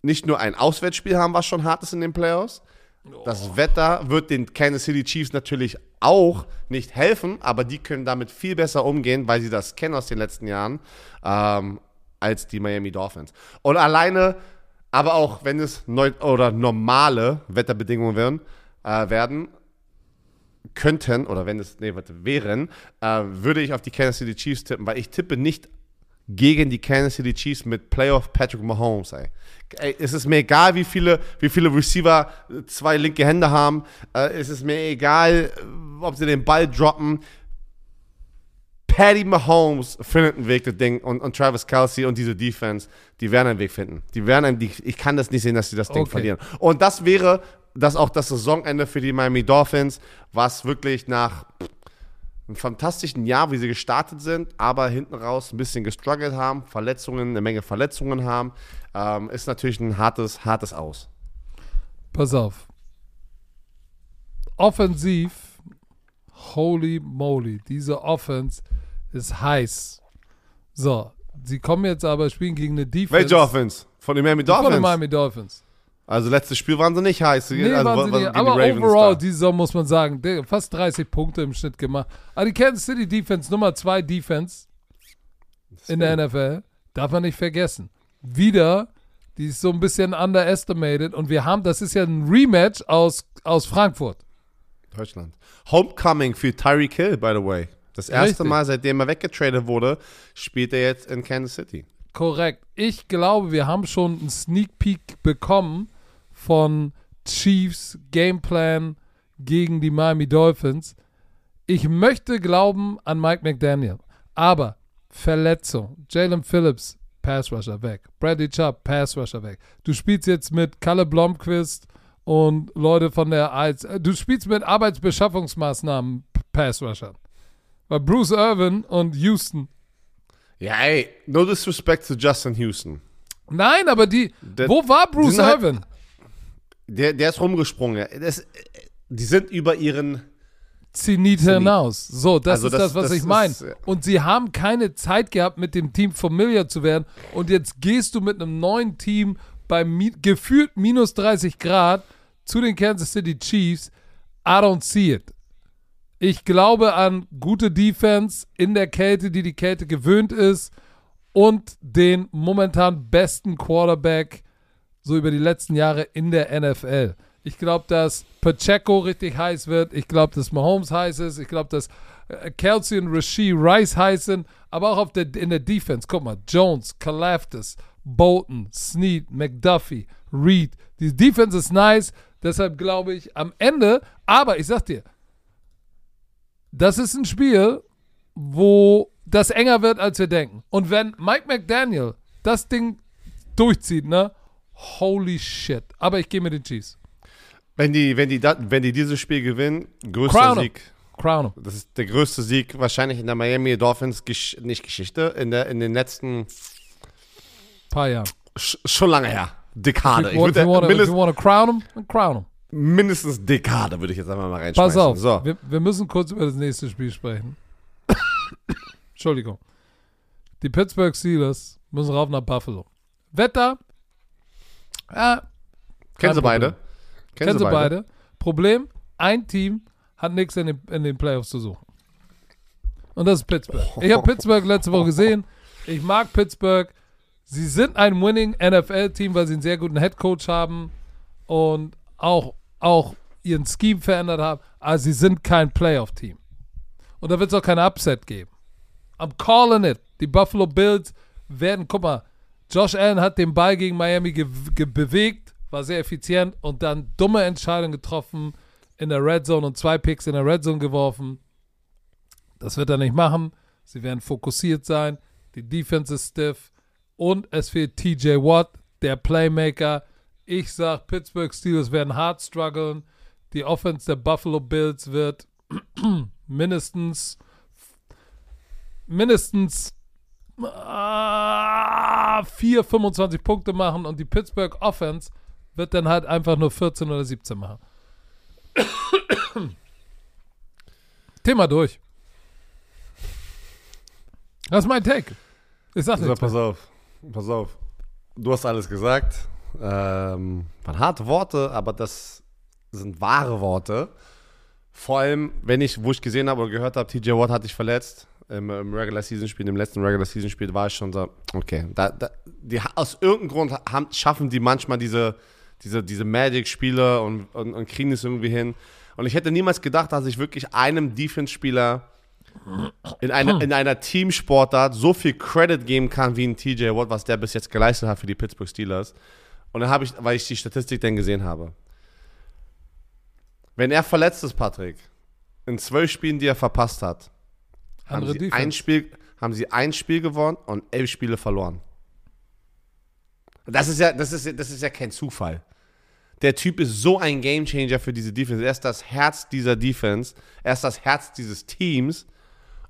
nicht nur ein Auswärtsspiel haben, was schon hart ist in den Playoffs. Das Wetter wird den Kansas City Chiefs natürlich auch nicht helfen, aber die können damit viel besser umgehen, weil sie das kennen aus den letzten Jahren, ähm, als die Miami Dolphins. Und alleine, aber auch wenn es neu oder normale Wetterbedingungen werden, äh, werden könnten, oder wenn es, nee, warte, wären, äh, würde ich auf die Kansas City Chiefs tippen, weil ich tippe nicht gegen die Kansas City Chiefs mit Playoff Patrick Mahomes, ey. ey es ist mir egal, wie viele, wie viele Receiver zwei linke Hände haben. Äh, es ist mir egal, ob sie den Ball droppen. Patty Mahomes findet einen Weg, das Ding, und, und Travis Kelsey und diese Defense, die werden einen Weg finden. Die werden einen, die, ich kann das nicht sehen, dass sie das Ding Okay. verlieren. Und das wäre das auch das Saisonende für die Miami Dolphins, was wirklich nach einem fantastischen Jahr, wie sie gestartet sind, aber hinten raus ein bisschen gestruggelt haben, Verletzungen, eine Menge Verletzungen haben, ähm, ist natürlich ein hartes, hartes Aus. Pass auf. Offensiv, holy moly, diese Offense ist heiß. So, sie kommen jetzt aber, spielen gegen eine Defense. Welche Offense? Von den Miami Von Dolphins? den Miami Dolphins. Also letztes Spiel waren sie nicht heiß. Nee, also, waren sie nicht. Aber overall, da. diese Saison muss man sagen, fast 30 Punkte im Schnitt gemacht. Aber die Kansas City Defense, Nummer 2 Defense in der NFL, darf man nicht vergessen. Wieder, die ist so ein bisschen underestimated und wir haben, das ist ja ein Rematch aus, aus Frankfurt. Deutschland. Homecoming für Tyreek Hill, by the way. Das erste Richtig. Mal, seitdem er weggetradet wurde, spielt er jetzt in Kansas City. Korrekt. Ich glaube, wir haben schon einen Sneak Peek bekommen von Chiefs Gameplan gegen die Miami Dolphins. Ich möchte glauben an Mike McDaniel, aber Verletzung. Jalen Phillips, Pass Rusher weg. Bradley Chubb, Pass Rusher weg. Du spielst jetzt mit Kalle Blomqvist und Leute von der Als. äh, Du spielst mit Arbeitsbeschaffungsmaßnahmen Pass Rushern. Weil Bruce Irvin und Houston Ja, ey, no disrespect to Justin Houston. Nein, aber die. Der- wo war Bruce halt- Irvin? Der, der ist rumgesprungen. Das, die sind über ihren. Zenit hinaus. So, das Also ist das- das, was das ich meine. Und sie haben keine Zeit gehabt, mit dem Team familiar zu werden. Und jetzt gehst du mit einem neuen Team bei mi gefühlt minus 30 Grad zu den Kansas City Chiefs. I don't see it. Ich glaube an gute Defense in der Kälte, die die Kälte gewöhnt ist. Und den momentan besten Quarterback so über die letzten Jahre in der NFL. Ich glaube, dass Pacheco richtig heiß wird. Ich glaube, dass Mahomes heiß ist. Ich glaube, dass äh, Kelsey und Rasheed Rice heiß sind. Aber auch auf der, in der Defense. Guck mal, Jones, Kalafdis, Bolton, Snead, McDuffie, Reed. Die Defense ist nice. Deshalb glaube ich am Ende, aber ich sag dir, das ist ein Spiel, wo das enger wird, als wir denken. Und wenn Mike McDaniel das Ding durchzieht, ne? Holy shit. Aber ich gehe mit den Chiefs. Wenn die, wenn die, wenn die dieses Spiel gewinnen, größter Crown. Sieg. Crown. Das ist der größte Sieg wahrscheinlich in der Miami Dolphins, Gesch nicht Geschichte, in, der, in den letzten, Paar Jahren. sch schon lange her, Dekade. If Ich you, want, you wanna, if mindest, you wanna crown 'em, then crown 'em. mindestens Dekade, würde ich jetzt einfach mal reinschmeißen. Pass auf, So. wir, wir müssen kurz über das nächste Spiel sprechen. *coughs* Entschuldigung. Die Pittsburgh Steelers müssen rauf nach Buffalo. Wetter? Ja, Kennen Sie beide? Problem. kennen Sie beide. Problem, ein Team hat nichts in den, in den Playoffs zu suchen. Und das ist Pittsburgh. Ich habe Pittsburgh letzte Woche gesehen. Ich mag Pittsburgh. Sie sind ein winning NFL-Team, weil sie einen sehr guten Headcoach haben und auch, auch ihren Scheme verändert haben. Aber sie sind kein Playoff-Team. Und da wird es auch kein Upset geben. I'm calling it. Die Buffalo Bills werden, guck mal, Josh Allen hat den Ball gegen Miami ge ge bewegt, war sehr effizient und dann dumme Entscheidung getroffen in der Red Zone und zwei Picks in der Red Zone geworfen. Das wird er nicht machen. Sie werden fokussiert sein. Die Defense ist stiff. Und es fehlt TJ Watt, der Playmaker. Ich sag, Pittsburgh Steelers werden hart strugglen. Die Offense der Buffalo Bills wird *clears throat* mindestens mindestens äh, 4, 25 Punkte machen und die Pittsburgh Offense wird dann halt einfach nur 14 oder 17 machen. *coughs* Thema durch. Das ist mein Take. Ich sag So, nichts pass auf, pass auf. Du hast alles gesagt. Ähm, waren harte Worte, aber das sind wahre Worte. Vor allem, wenn ich, wo ich gesehen habe oder gehört habe, TJ Watt hat sich verletzt im, im Regular Season Spiel, im letzten Regular Season Spiel, war ich schon so, okay, da, da, die, aus irgendeinem Grund haben, schaffen die manchmal diese, diese, diese Magic-Spiele und, und, und kriegen es irgendwie hin. Und ich hätte niemals gedacht, dass ich wirklich einem Defense-Spieler in einer, in einer Teamsportart so viel Credit geben kann wie ein TJ Watt, was der bis jetzt geleistet hat für die Pittsburgh Steelers. Und dann habe ich, weil ich die Statistik dann gesehen habe. Wenn er verletzt ist, Patrick, in zwölf Spielen, die er verpasst hat, haben sie, Defense. ein Spiel, haben sie ein Spiel gewonnen und elf Spiele verloren. Das ist ja, das ist, das ist ja kein Zufall. Der Typ ist so ein Gamechanger für diese Defense. Er ist das Herz dieser Defense. Er ist das Herz dieses Teams.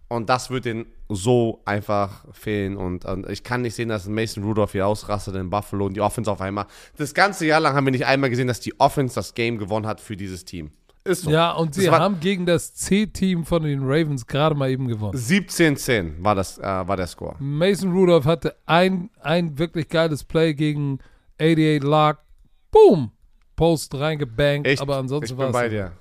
Und das wird ihnen so einfach fehlen. Und, und ich kann nicht sehen, dass Mason Rudolph hier ausrastet in Buffalo und die Offense auf einmal. Das ganze Jahr lang haben wir nicht einmal gesehen, dass die Offense das Game gewonnen hat für dieses Team. Ist so. Ja, und sie haben gegen das C-Team von den Ravens gerade mal eben gewonnen. 17-10 war, das, äh, war der Score. Mason Rudolph hatte ein, ein wirklich geiles Play gegen 88 Lark. Boom! Post reingebankt, Ich, aber ansonsten ich war bin es. bei dir.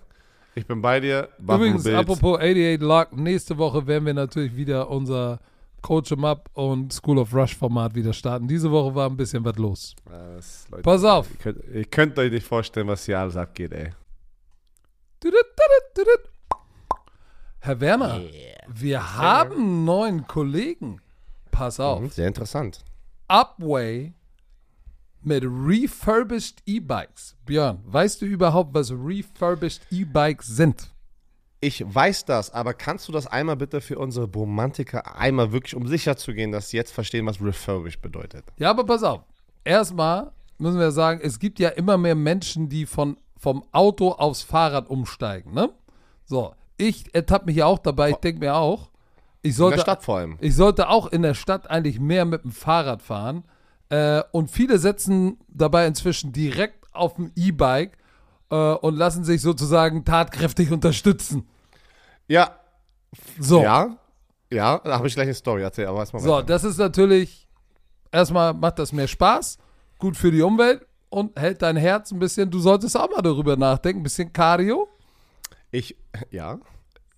Ich bin bei dir. Buffalo Übrigens, apropos 88 Lark, nächste Woche werden wir natürlich wieder unser Coach 'em Up und School of Rush Format wieder starten. Diese Woche war ein bisschen was los. Das, Leute, Pass auf. Ihr könnt, ihr könnt euch nicht vorstellen, was hier alles abgeht, ey. Herr Werner, wir haben neuen Kollegen. Pass auf. Mhm, Sehr interessant. Upway mit refurbished E-Bikes. Björn, weißt du überhaupt, was refurbished E-Bikes sind? Ich weiß das, aber kannst du das einmal bitte für unsere Romantiker einmal wirklich, um sicher zu gehen, dass sie jetzt verstehen, was refurbished bedeutet? Ja, aber pass auf. Erstmal müssen wir sagen, es gibt ja immer mehr Menschen, die von, vom Auto aufs Fahrrad umsteigen, ne? So, ich ertappe mich ja auch dabei, ich denke mir auch, ich In sollte, der Stadt vor allem. ich sollte auch in der Stadt eigentlich mehr mit dem Fahrrad fahren. Äh, und viele setzen dabei inzwischen direkt auf dem E-Bike äh, und lassen sich sozusagen tatkräftig unterstützen. Ja, So, ja, ja, da habe ich gleich eine Story erzählt, aber erstmal so weiter. das ist natürlich, erstmal macht das mehr Spaß, gut für die Umwelt und hält dein Herz ein bisschen, du solltest auch mal darüber nachdenken, ein bisschen Cardio. Ich, ja.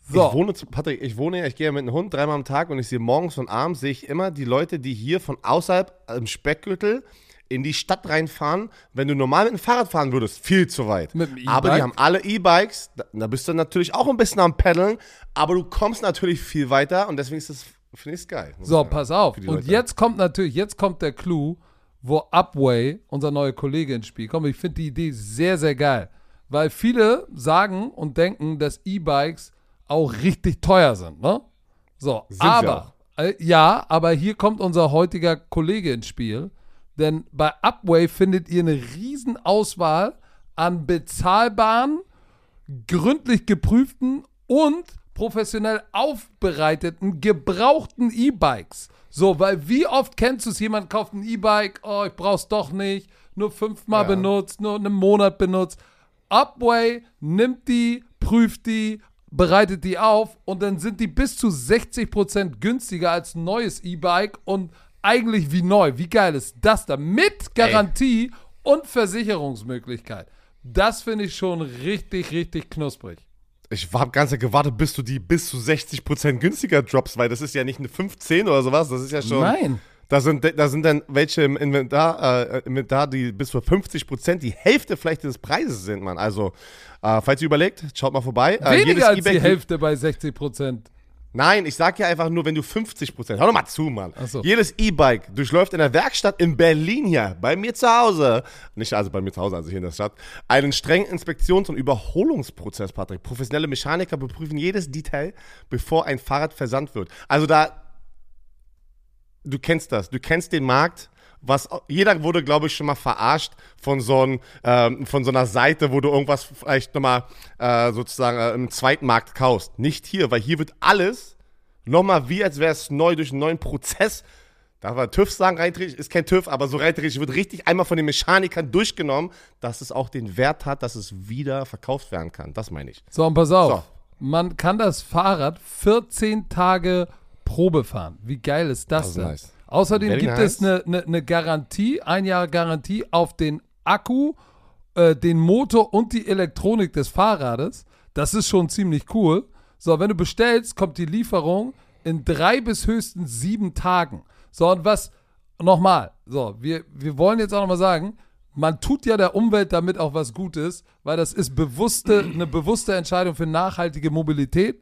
So. Ich wohne, Patrick, ich wohne ja, ich gehe ja mit einem Hund dreimal am Tag und ich sehe morgens und abends, sehe ich immer die Leute, die hier von außerhalb im Speckgürtel in die Stadt reinfahren. Wenn du normal mit dem Fahrrad fahren würdest, viel zu weit. Mit dem aber die haben alle E-Bikes, da, da bist du natürlich auch ein bisschen am Paddeln, aber du kommst natürlich viel weiter und deswegen ist das, finde ich es geil. So, pass auf. Und Leute. jetzt kommt natürlich, jetzt kommt der Clou, wo Upway, unser neuer Kollege, ins Spiel kommt. Ich finde die Idee sehr, sehr geil. Weil viele sagen und denken, dass E-Bikes auch richtig teuer sind, ne? So, Sind aber, äh, ja, aber hier kommt unser heutiger Kollege ins Spiel. Denn bei Upway findet ihr eine riesen Auswahl an bezahlbaren, gründlich geprüften und professionell aufbereiteten, gebrauchten E-Bikes. So, weil wie oft kennst du es, jemand kauft ein E-Bike, oh, ich brauch's doch nicht, nur fünfmal Ja. benutzt, nur einen Monat benutzt. Upway nimmt die, prüft die, bereitet die auf und dann sind die bis zu 60% günstiger als ein neues E-Bike und eigentlich wie neu. Wie geil ist das da? Mit Garantie und Versicherungsmöglichkeit. Das finde ich schon richtig, richtig knusprig. Ich habe ganz gewartet, bis du die bis zu 60% günstiger droppst, weil das ist ja nicht eine 15 oder sowas, das ist ja schon. Nein. Da sind, da sind dann welche im Inventar, äh, Inventar, die bis zu 50% die Hälfte vielleicht des Preises sind, Mann. Also, äh, falls ihr überlegt, schaut mal vorbei. Äh, Weniger als die Hälfte bei 60%. Nein, ich sag ja einfach nur, wenn du 50%, hör doch mal zu, Mann. So. Jedes E-Bike durchläuft in der Werkstatt in Berlin hier, bei mir zu Hause, nicht also bei mir zu Hause, also hier in der Stadt, einen strengen Inspektions- und Überholungsprozess, Patrick. Professionelle Mechaniker beprüfen jedes Detail, bevor ein Fahrrad versandt wird. Also da, du kennst das, du kennst den Markt. Was, jeder wurde, glaube ich, schon mal verarscht von so, ein, ähm, von so einer Seite, wo du irgendwas vielleicht nochmal äh, sozusagen äh, im Zweitmarkt kaufst. Nicht hier, weil hier wird alles nochmal wie, als wäre es neu durch einen neuen Prozess. Darf man TÜV sagen, rein ist kein TÜV, aber so rein wird richtig einmal von den Mechanikern durchgenommen, dass es auch den Wert hat, dass es wieder verkauft werden kann. Das meine ich. So, und pass auf. Man kann das Fahrrad 14 Tage Probe fahren. Wie geil ist das, Das ist denn? nice. Außerdem Very gibt nice. es eine, eine, eine Garantie, ein Jahr Garantie auf den Akku, äh, den Motor und die Elektronik des Fahrrades. Das ist schon ziemlich cool. So, wenn du bestellst, kommt die Lieferung in drei bis höchstens sieben Tagen. So, und was, nochmal, so, wir, wir wollen jetzt auch nochmal sagen, man tut ja der Umwelt damit auch was Gutes, weil das ist bewusste, *clears throat* eine bewusste Entscheidung für nachhaltige Mobilität.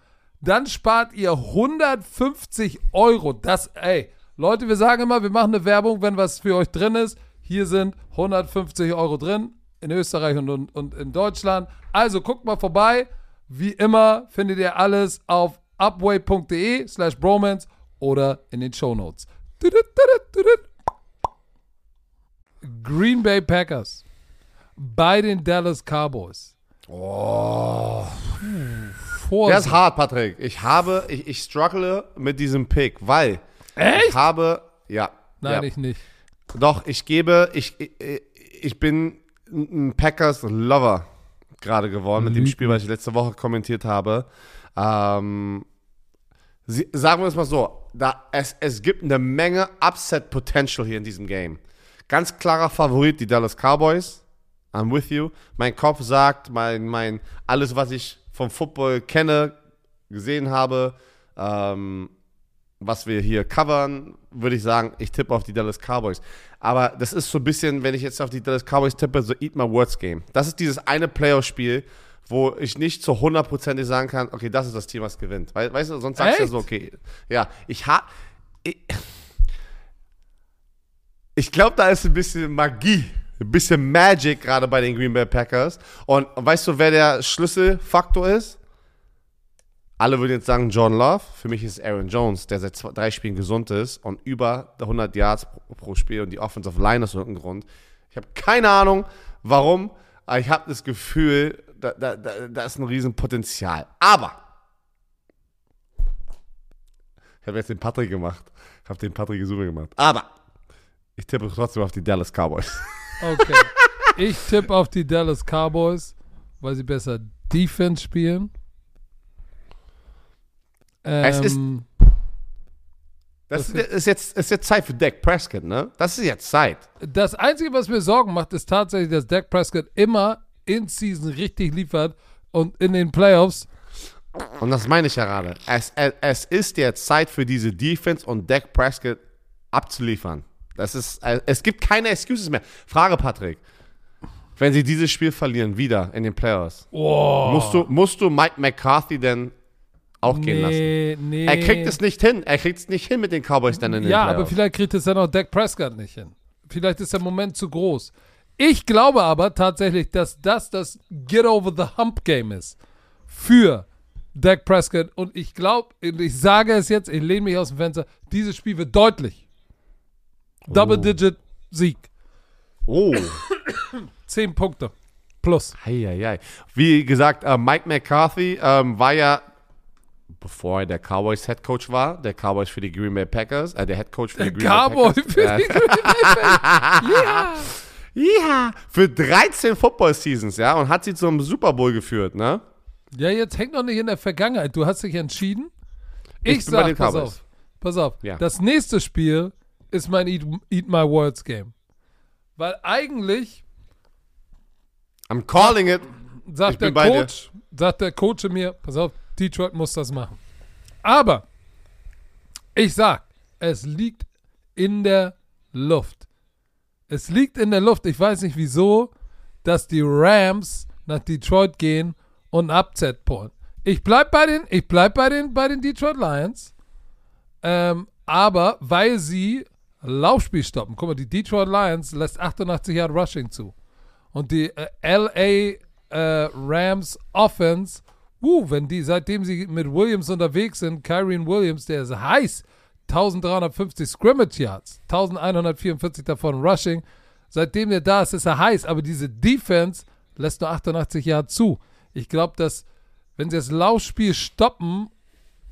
Dann spart ihr 150 Euro. Das, ey, Leute, wir sagen immer, wir machen eine Werbung, wenn was für euch drin ist. Hier sind 150 Euro drin in Österreich und, und, und in Deutschland. Also guckt mal vorbei. Wie immer findet ihr alles auf upway.de slash bromance oder in den Shownotes. Green Bay Packers bei den Dallas Cowboys. Oh. Vor Der ist hart, Patrick. Ich habe, ich, ich struggle mit diesem Pick, weil ich Echt? habe, ja. Nein, ja. ich nicht. Doch, ich gebe, ich, ich, ich bin ein Packers-Lover gerade geworden mit dem Lügen. Spiel, was ich letzte Woche kommentiert habe. Ähm, sie, sagen wir es mal so, da, es, es gibt eine Menge Upset-Potential hier in diesem Game. Ganz klarer Favorit, die Dallas Cowboys. I'm with you. Mein Kopf sagt, mein, mein, alles, was ich vom Football kenne, gesehen habe, ähm, was wir hier covern, würde ich sagen, ich tippe auf die Dallas Cowboys. Aber das ist so ein bisschen, wenn ich jetzt auf die Dallas Cowboys tippe, so Eat My Words Game. Das ist dieses eine Playoff-Spiel, wo ich nicht zu hundertprozentig sagen kann, okay, das ist das Team, was gewinnt. Weil, weißt du, sonst sagst du ja so, okay, ja, ich habe, ich, ich glaube, da ist ein bisschen Magie, ein bisschen Magic gerade bei den Green Bay Packers. Und weißt du, wer der Schlüsselfaktor ist? Alle würden jetzt sagen John Love. Für mich ist Aaron Jones, der seit zwei, drei Spielen gesund ist und über 100 Yards pro, pro Spiel und die Offensive Line ist irgendein Grund. Ich habe keine Ahnung, warum, aber ich habe das Gefühl, da, da, da, da ist ein Riesenpotenzial. Aber ich habe jetzt den Patrick gemacht. Ich habe den Patrick Gesuche gemacht. Aber ich tippe trotzdem auf die Dallas Cowboys. *laughs* Okay. ich tippe auf die Dallas Cowboys, weil sie besser Defense spielen. Ähm, Es ist- Das Das ist, ist, jetzt, ist jetzt Zeit für Dak Prescott, ne? Das ist jetzt Zeit. das Einzige, was mir Sorgen macht, ist tatsächlich, dass Dak Prescott immer in Season richtig liefert und in den Playoffs. Und das meine ich ja gerade. Es, es, es ist jetzt Zeit für diese Defense und Dak Prescott abzuliefern. Das ist, äh, es gibt keine Excuses mehr. Frage, Patrick. Wenn sie dieses Spiel verlieren, wieder in den Playoffs, Oh, musst, du, musst du Mike McCarthy denn auch gehen lassen? nee, nee. Er kriegt es nicht hin. Er kriegt es nicht hin mit den Cowboys dann in den Ja, Playoffs. aber vielleicht kriegt es dann auch Dak Prescott nicht hin. Vielleicht ist der Moment zu groß. Ich glaube aber tatsächlich, dass das das Get Over the Hump Game ist für Dak Prescott. Und ich glaube, ich sage es jetzt, ich lehne mich aus dem Fenster, dieses Spiel wird deutlich. Double-Digit-Sieg. Oh. *coughs* Zehn Punkte. Plus. Eieiei. Wie gesagt, äh, Mike McCarthy ähm, war ja, bevor er der Cowboys Head Coach war, der Cowboys für die Green Bay Packers, äh, der Head Coach für die Green Cowboy Bay Packers. für Ja. die *laughs* Green Bay Packers. Ja. Ja, für 13 Football Seasons, ja, und hat sie zum Super Bowl geführt, ne? Ja, jetzt hängt noch nicht in der Vergangenheit. Du hast dich entschieden. Ich Ich, bin bei den sag, pass auf. Pass auf. Ja. Das nächste Spiel ist mein Eat, Eat My Words Game. Weil eigentlich I'm calling it. Ich sagt bin der. Coach, sagt der Coach mir, pass auf, Detroit muss das machen. Aber ich sag, es liegt in der Luft. Es liegt in der Luft. Ich weiß nicht wieso, dass die Rams nach Detroit gehen und Upset pullen. Ich bleib bei den, ich bleib bei den, bei den Detroit Lions. Ähm, aber weil sie Laufspiel stoppen. Guck mal, die Detroit Lions lässt 88 Yard Rushing zu. Und die äh, LA äh, Rams Offense, uh, wenn die, seitdem sie mit Williams unterwegs sind, Kyrie Williams, der ist heiß, 1350 Scrimmage Yards, 1144 davon Rushing. Seitdem der da ist, ist er heiß, aber diese Defense lässt nur 88 Yards zu. Ich glaube, dass, wenn sie das Laufspiel stoppen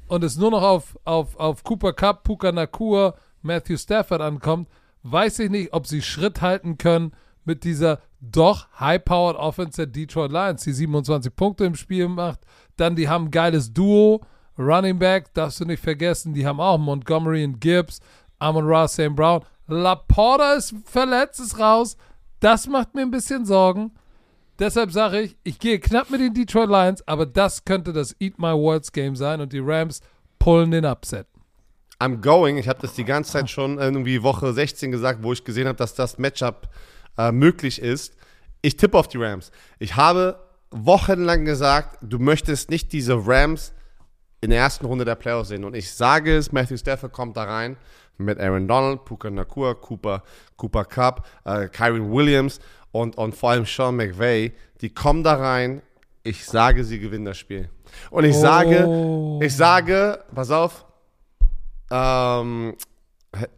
und es nur noch auf, auf, auf Cooper Cup, Puka Nakua, Matthew Stafford ankommt, weiß ich nicht, ob sie Schritt halten können mit dieser doch high-powered Offense der Detroit Lions, die 27 Punkte im Spiel macht. Dann, die haben ein geiles Duo. Running Back, darfst du nicht vergessen, die haben auch Montgomery und Gibbs, Amon Ra, St. Brown. Laporta ist verletzt, ist raus. Das macht mir ein bisschen Sorgen. Deshalb sage ich, ich gehe knapp mit den Detroit Lions, aber das könnte das Eat My Words Game sein und die Rams pullen den Upset. I'm going. Ich habe das die ganze Zeit schon irgendwie Woche 16 gesagt, wo ich gesehen habe, dass das Matchup äh, möglich ist. Ich tippe auf die Rams. Ich habe wochenlang gesagt, du möchtest nicht diese Rams in der ersten Runde der Playoffs sehen. Und ich sage es, Matthew Stafford kommt da rein mit Aaron Donald, Puka Nakua, Cooper, Cooper Cup, äh, Kyron Williams und, und vor allem Sean McVay. Die kommen da rein. Ich sage, sie gewinnen das Spiel. Und ich oh. sage, ich sage, pass auf, ähm,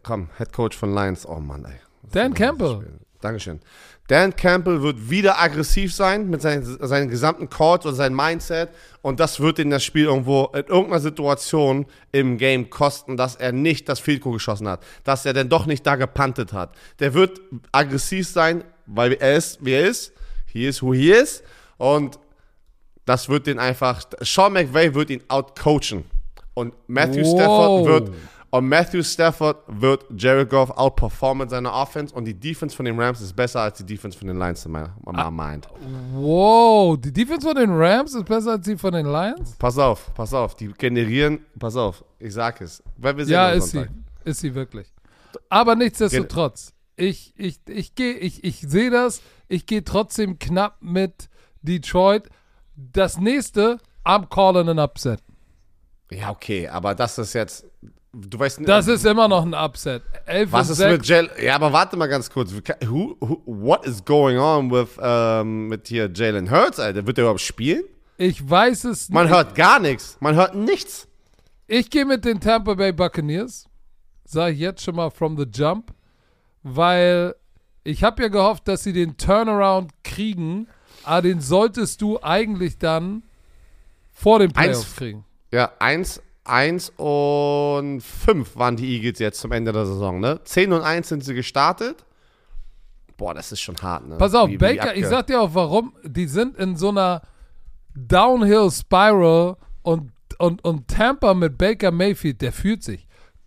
komm, Head Coach von Lions. Oh Mann, ey. Dan Campbell. Dankeschön. Dan Campbell wird wieder aggressiv sein mit seinen, seinen gesamten Calls oder seinem Mindset und das wird ihn das Spiel irgendwo in irgendeiner Situation im Game kosten, dass er nicht das Field Goal geschossen hat, dass er denn doch nicht da gepantet hat. Der wird aggressiv sein, weil er ist, wie er ist. He is who he is und das wird den einfach, Sean McVay wird ihn outcoachen und Matthew wow. Stafford wird und Matthew Stafford wird Jared Goff outperformen in seiner Offense und die Defense von den Rams ist besser als die Defense von den Lions, in meiner ah, Mind. Wow, die Defense von den Rams ist besser als die von den Lions? Pass auf, pass auf, die generieren, pass auf, ich sag es. Weil wir sehen ja, ist Sonntag. sie, ist sie wirklich. Aber nichtsdestotrotz, ich, ich, ich gehe, ich, ich sehe das, ich gehe trotzdem knapp mit Detroit. Das nächste, I'm calling an upset. Ja, okay, aber das ist jetzt, Du weißt nicht. Das ist immer noch ein Upset. 11 was ist 6. mit Jalen? Ja, aber warte mal ganz kurz. Who, who, what is going on with, um, mit hier Jalen Hurts, Alter? Wird der überhaupt spielen? Ich weiß es Man nicht. Man hört gar nichts. Man hört nichts. Ich gehe mit den Tampa Bay Buccaneers. Sag ich jetzt schon mal from the jump. Weil ich habe ja gehofft, dass sie den Turnaround kriegen. Aber den solltest du eigentlich dann vor dem Playoffs eins, kriegen. Ja, eins 1 und 5 waren die Eagles jetzt zum Ende der Saison, ne? 10 und 1 sind sie gestartet. Boah, das ist schon hart, ne? Pass auf, wie, Baker, wie ich sag dir auch warum. Die sind in so einer Downhill Spiral und, und, und Tampa mit Baker Mayfield, der fühlt sich.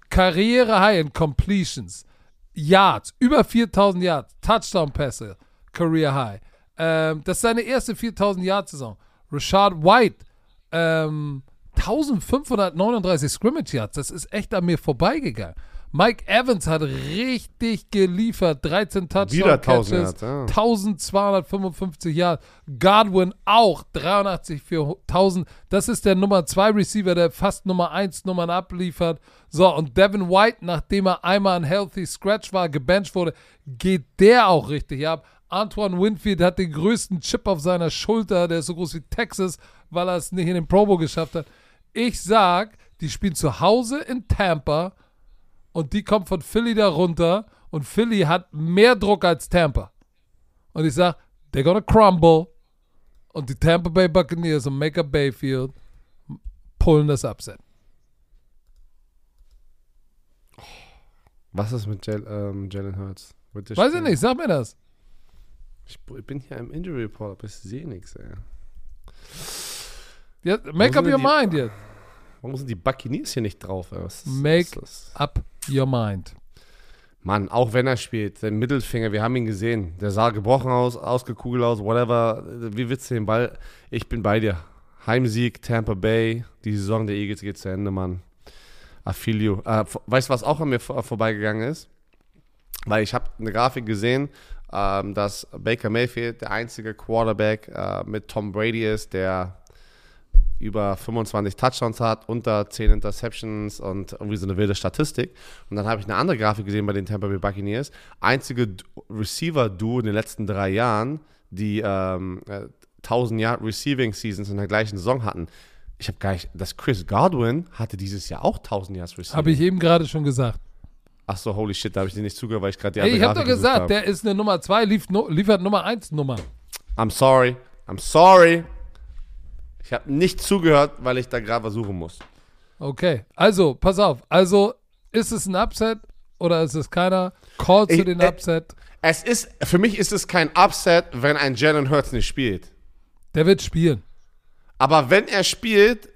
Karriere High in Completions, Yards, über 4000 Yards, Touchdown-Pässe, Career High. Ähm, das ist seine erste 4000 Yard-Saison. Rashad White, ähm, 1539 Scrimmage Yards, das ist echt an mir vorbeigegangen. Mike Evans hat richtig geliefert, 13 Touchdown Catches, ja. 1255 Yards. Godwin auch 83 für 1000. Das ist der Nummer 2 Receiver, der fast Nummer 1 Nummern abliefert. So, und Devin White, nachdem er einmal ein Healthy Scratch war, gebencht wurde, geht der auch richtig ab. Antoine Winfield hat den größten Chip auf seiner Schulter, der ist so groß wie Texas, weil er es nicht in den Pro Bowl geschafft hat. Ich sag, die spielen zu Hause in Tampa und die kommt von Philly da runter und Philly hat mehr Druck als Tampa. Und ich sag, they're gonna crumble und die Tampa Bay Buccaneers und Maker Bayfield pullen das Upset. Was ist mit Jalen, ähm, Jalen Hurts? Weiß ich nicht, sag mir das. Ich, bin hier im Injury Report, aber ich sehe nichts, ey. Ja, make up your die, mind jetzt. Warum sind die Buccaneers hier nicht drauf? Was, make up your mind. Mann, auch wenn er spielt, der Mittelfinger, wir haben ihn gesehen. Der sah gebrochen aus, ausgekugelt aus, whatever. Wie willst du den Ball? Ich bin bei dir. Heimsieg, Tampa Bay. Die Saison der Eagles geht zu Ende, Mann. Affilio. Äh, weißt du, was auch an mir vor, vorbeigegangen ist? Weil ich habe eine Grafik gesehen, ähm, dass Baker Mayfield der einzige Quarterback äh, mit Tom Brady ist, der über 25 Touchdowns hat, unter 10 Interceptions und irgendwie so eine wilde Statistik. Und dann habe ich eine andere Grafik gesehen bei den Tampa Bay Buccaneers. Einzige Receiver-Duo in den letzten drei Jahren, die ähm, 1000 Yard Receiving Seasons in der gleichen Saison hatten. Ich habe gar nicht, das Chris Godwin hatte dieses Jahr auch 1000 Yards Receiving. Habe ich eben gerade schon gesagt. Ach so, holy shit, da habe ich dir nicht zugehört, weil ich gerade die Ey, andere ich habe doch gesagt, hab. der ist eine Nummer 2, lief, liefert Nummer 1 Nummer. I'm sorry, I'm sorry. Ich habe nicht zugehört, weil ich da gerade was suchen muss. Okay, also, pass auf. Also, ist es ein Upset oder ist es keiner? Call zu Ich- den äh, Upset. Es ist, für mich ist es kein Upset, wenn ein Jalen Hurts nicht spielt. Der wird spielen. Aber wenn er spielt,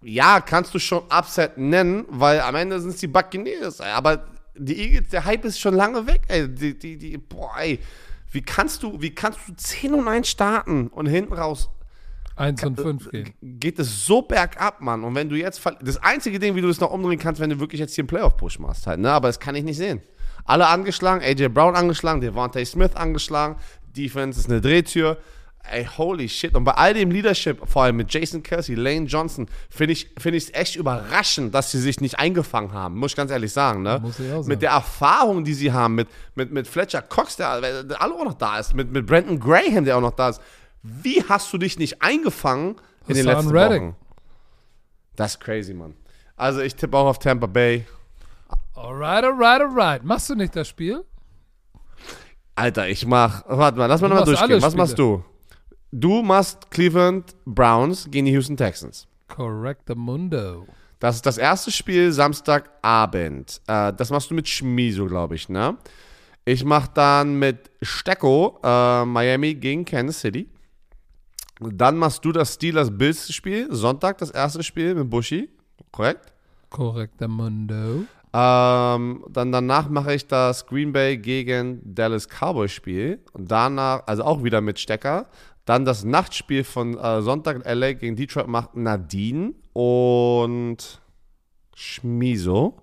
ja, kannst du schon Upset nennen, weil am Ende sind es die Buccaneers. Aber die Eagles, der Hype ist schon lange weg, ey. Die, die, die, boah, ey. Wie kannst du, wie kannst du 10 und 1 starten und hinten raus 1 und 5 gehen. geht es so bergab, Mann. Und wenn du jetzt, das einzige Ding, wie du das noch umdrehen kannst, wenn du wirklich jetzt hier einen Playoff-Push machst halt, ne? Aber das kann ich nicht sehen. Alle angeschlagen, AJ Brown angeschlagen, Devontae Smith angeschlagen, Defense ist eine Drehtür. Ey, holy shit. Und bei all dem Leadership, vor allem mit Jason Kelsey, Lane Johnson, finde ich es ich echt überraschend, dass sie sich nicht eingefangen haben. Muss ich ganz ehrlich sagen, ne? Muss ich auch sagen. Mit der Erfahrung, die sie haben, mit, mit, mit Fletcher Cox, der, der alle auch noch da ist, mit, mit Brandon Graham, der auch noch da ist. Wie hast du dich nicht eingefangen in den letzten Reddick. Wochen? Das ist crazy, Mann. Also ich tippe auch auf Tampa Bay. Alright, alright, alright. Machst du nicht das Spiel? Alter, ich mach. Warte mal, lass mal nochmal durchgehen. Was machst du? Du machst Cleveland Browns gegen die Houston Texans. Correct the Mundo. Das ist das erste Spiel Samstagabend. Äh, das machst du mit Schmiso, glaube ich, ne? Ich mach dann mit Stecko äh, Miami gegen Kansas City. Dann machst du das Steelers-Bills-Spiel. Sonntag das erste Spiel mit Bushi. Korrekt? Correct the Mundo. Ähm, dann danach mache ich das Green Bay gegen Dallas Cowboys Spiel. Und danach, also auch wieder mit Stecker. Dann das Nachtspiel von äh, Sonntag LA gegen Detroit macht Nadine und Schmiso,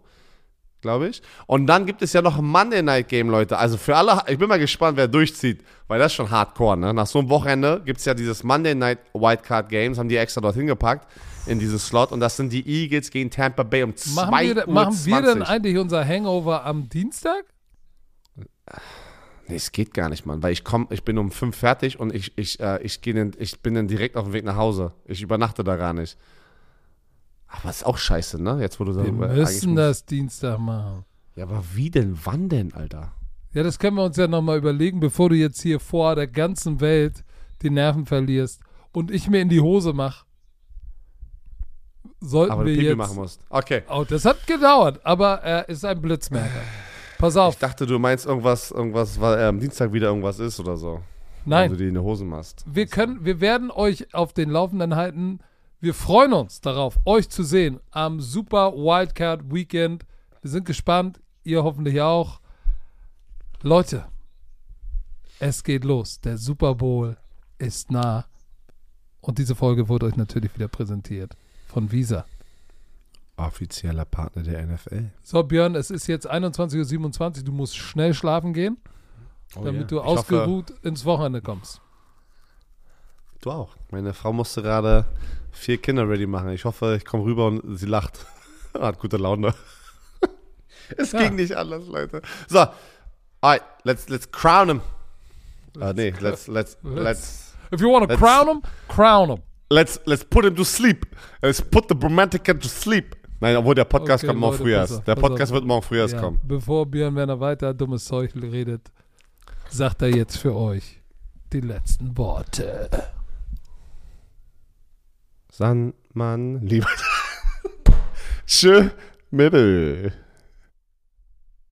glaube ich. Und dann gibt es ja noch ein Monday Night Game, Leute. Also für alle, ich bin mal gespannt, wer durchzieht, weil das ist schon hardcore, ne? Nach so einem Wochenende gibt es ja dieses Monday Night Wildcard Games, haben die extra dorthin gepackt in dieses Slot. Und das sind die Eagles gegen Tampa Bay um 2 Machen wir, Uhr. machen wir denn 20. eigentlich unser Hangover am Dienstag? Nee, es geht gar nicht, Mann, weil ich komm, ich bin um fünf fertig und ich, ich, äh, ich, geh dann, ich bin dann direkt auf dem Weg nach Hause. Ich übernachte da gar nicht. Aber ist auch scheiße, ne? Jetzt, wo du Wir darüber müssen das Dienstag machen. Ja, aber wie denn? Wann denn, Alter? Ja, das können wir uns ja nochmal überlegen, bevor du jetzt hier vor der ganzen Welt die Nerven verlierst und ich mir in die Hose mache. Sollten Aber wir Pipi jetzt. machen musst. Okay. Oh, das hat gedauert, aber er ist ein Blitzmerker. Pass auf. Ich dachte, du meinst irgendwas, irgendwas, weil am Dienstag wieder irgendwas ist oder so. Nein, Wenn du die in die Hose machst. wir können, wir werden euch auf den Laufenden halten. Wir freuen uns darauf, euch zu sehen am Super Wildcard Weekend. Wir sind gespannt, ihr hoffentlich auch. Leute, es geht los. Der Super Bowl ist nah. Und diese Folge wurde euch natürlich wieder präsentiert von Visa. Offizieller Partner der NFL. So, Björn, es ist jetzt 21.27 Uhr. Du musst schnell schlafen gehen, damit du Oh Ich hoffe, ausgeruht ins Wochenende kommst. Du auch. Meine Frau musste gerade vier Kinder ready machen. Ich hoffe, ich komme rüber und sie lacht. *laughs* Hat gute Laune. *laughs* es Ja. ging nicht anders, Leute. So, alright, let's, let's crown him. Ah, nee, let's, *laughs* let's, let's, If you want to crown him, crown him. let's, let's put him to sleep. Let's put the Bromantica to sleep. Nein, obwohl der Podcast Okay, kommt morgen früh erst. Der Podcast auf. wird morgen früh erst Ja, kommen. bevor Björn Werner weiter dummes Zeug redet, sagt er jetzt für euch die letzten Worte. Sandmann, lieber. *laughs* Tschö, Mittel.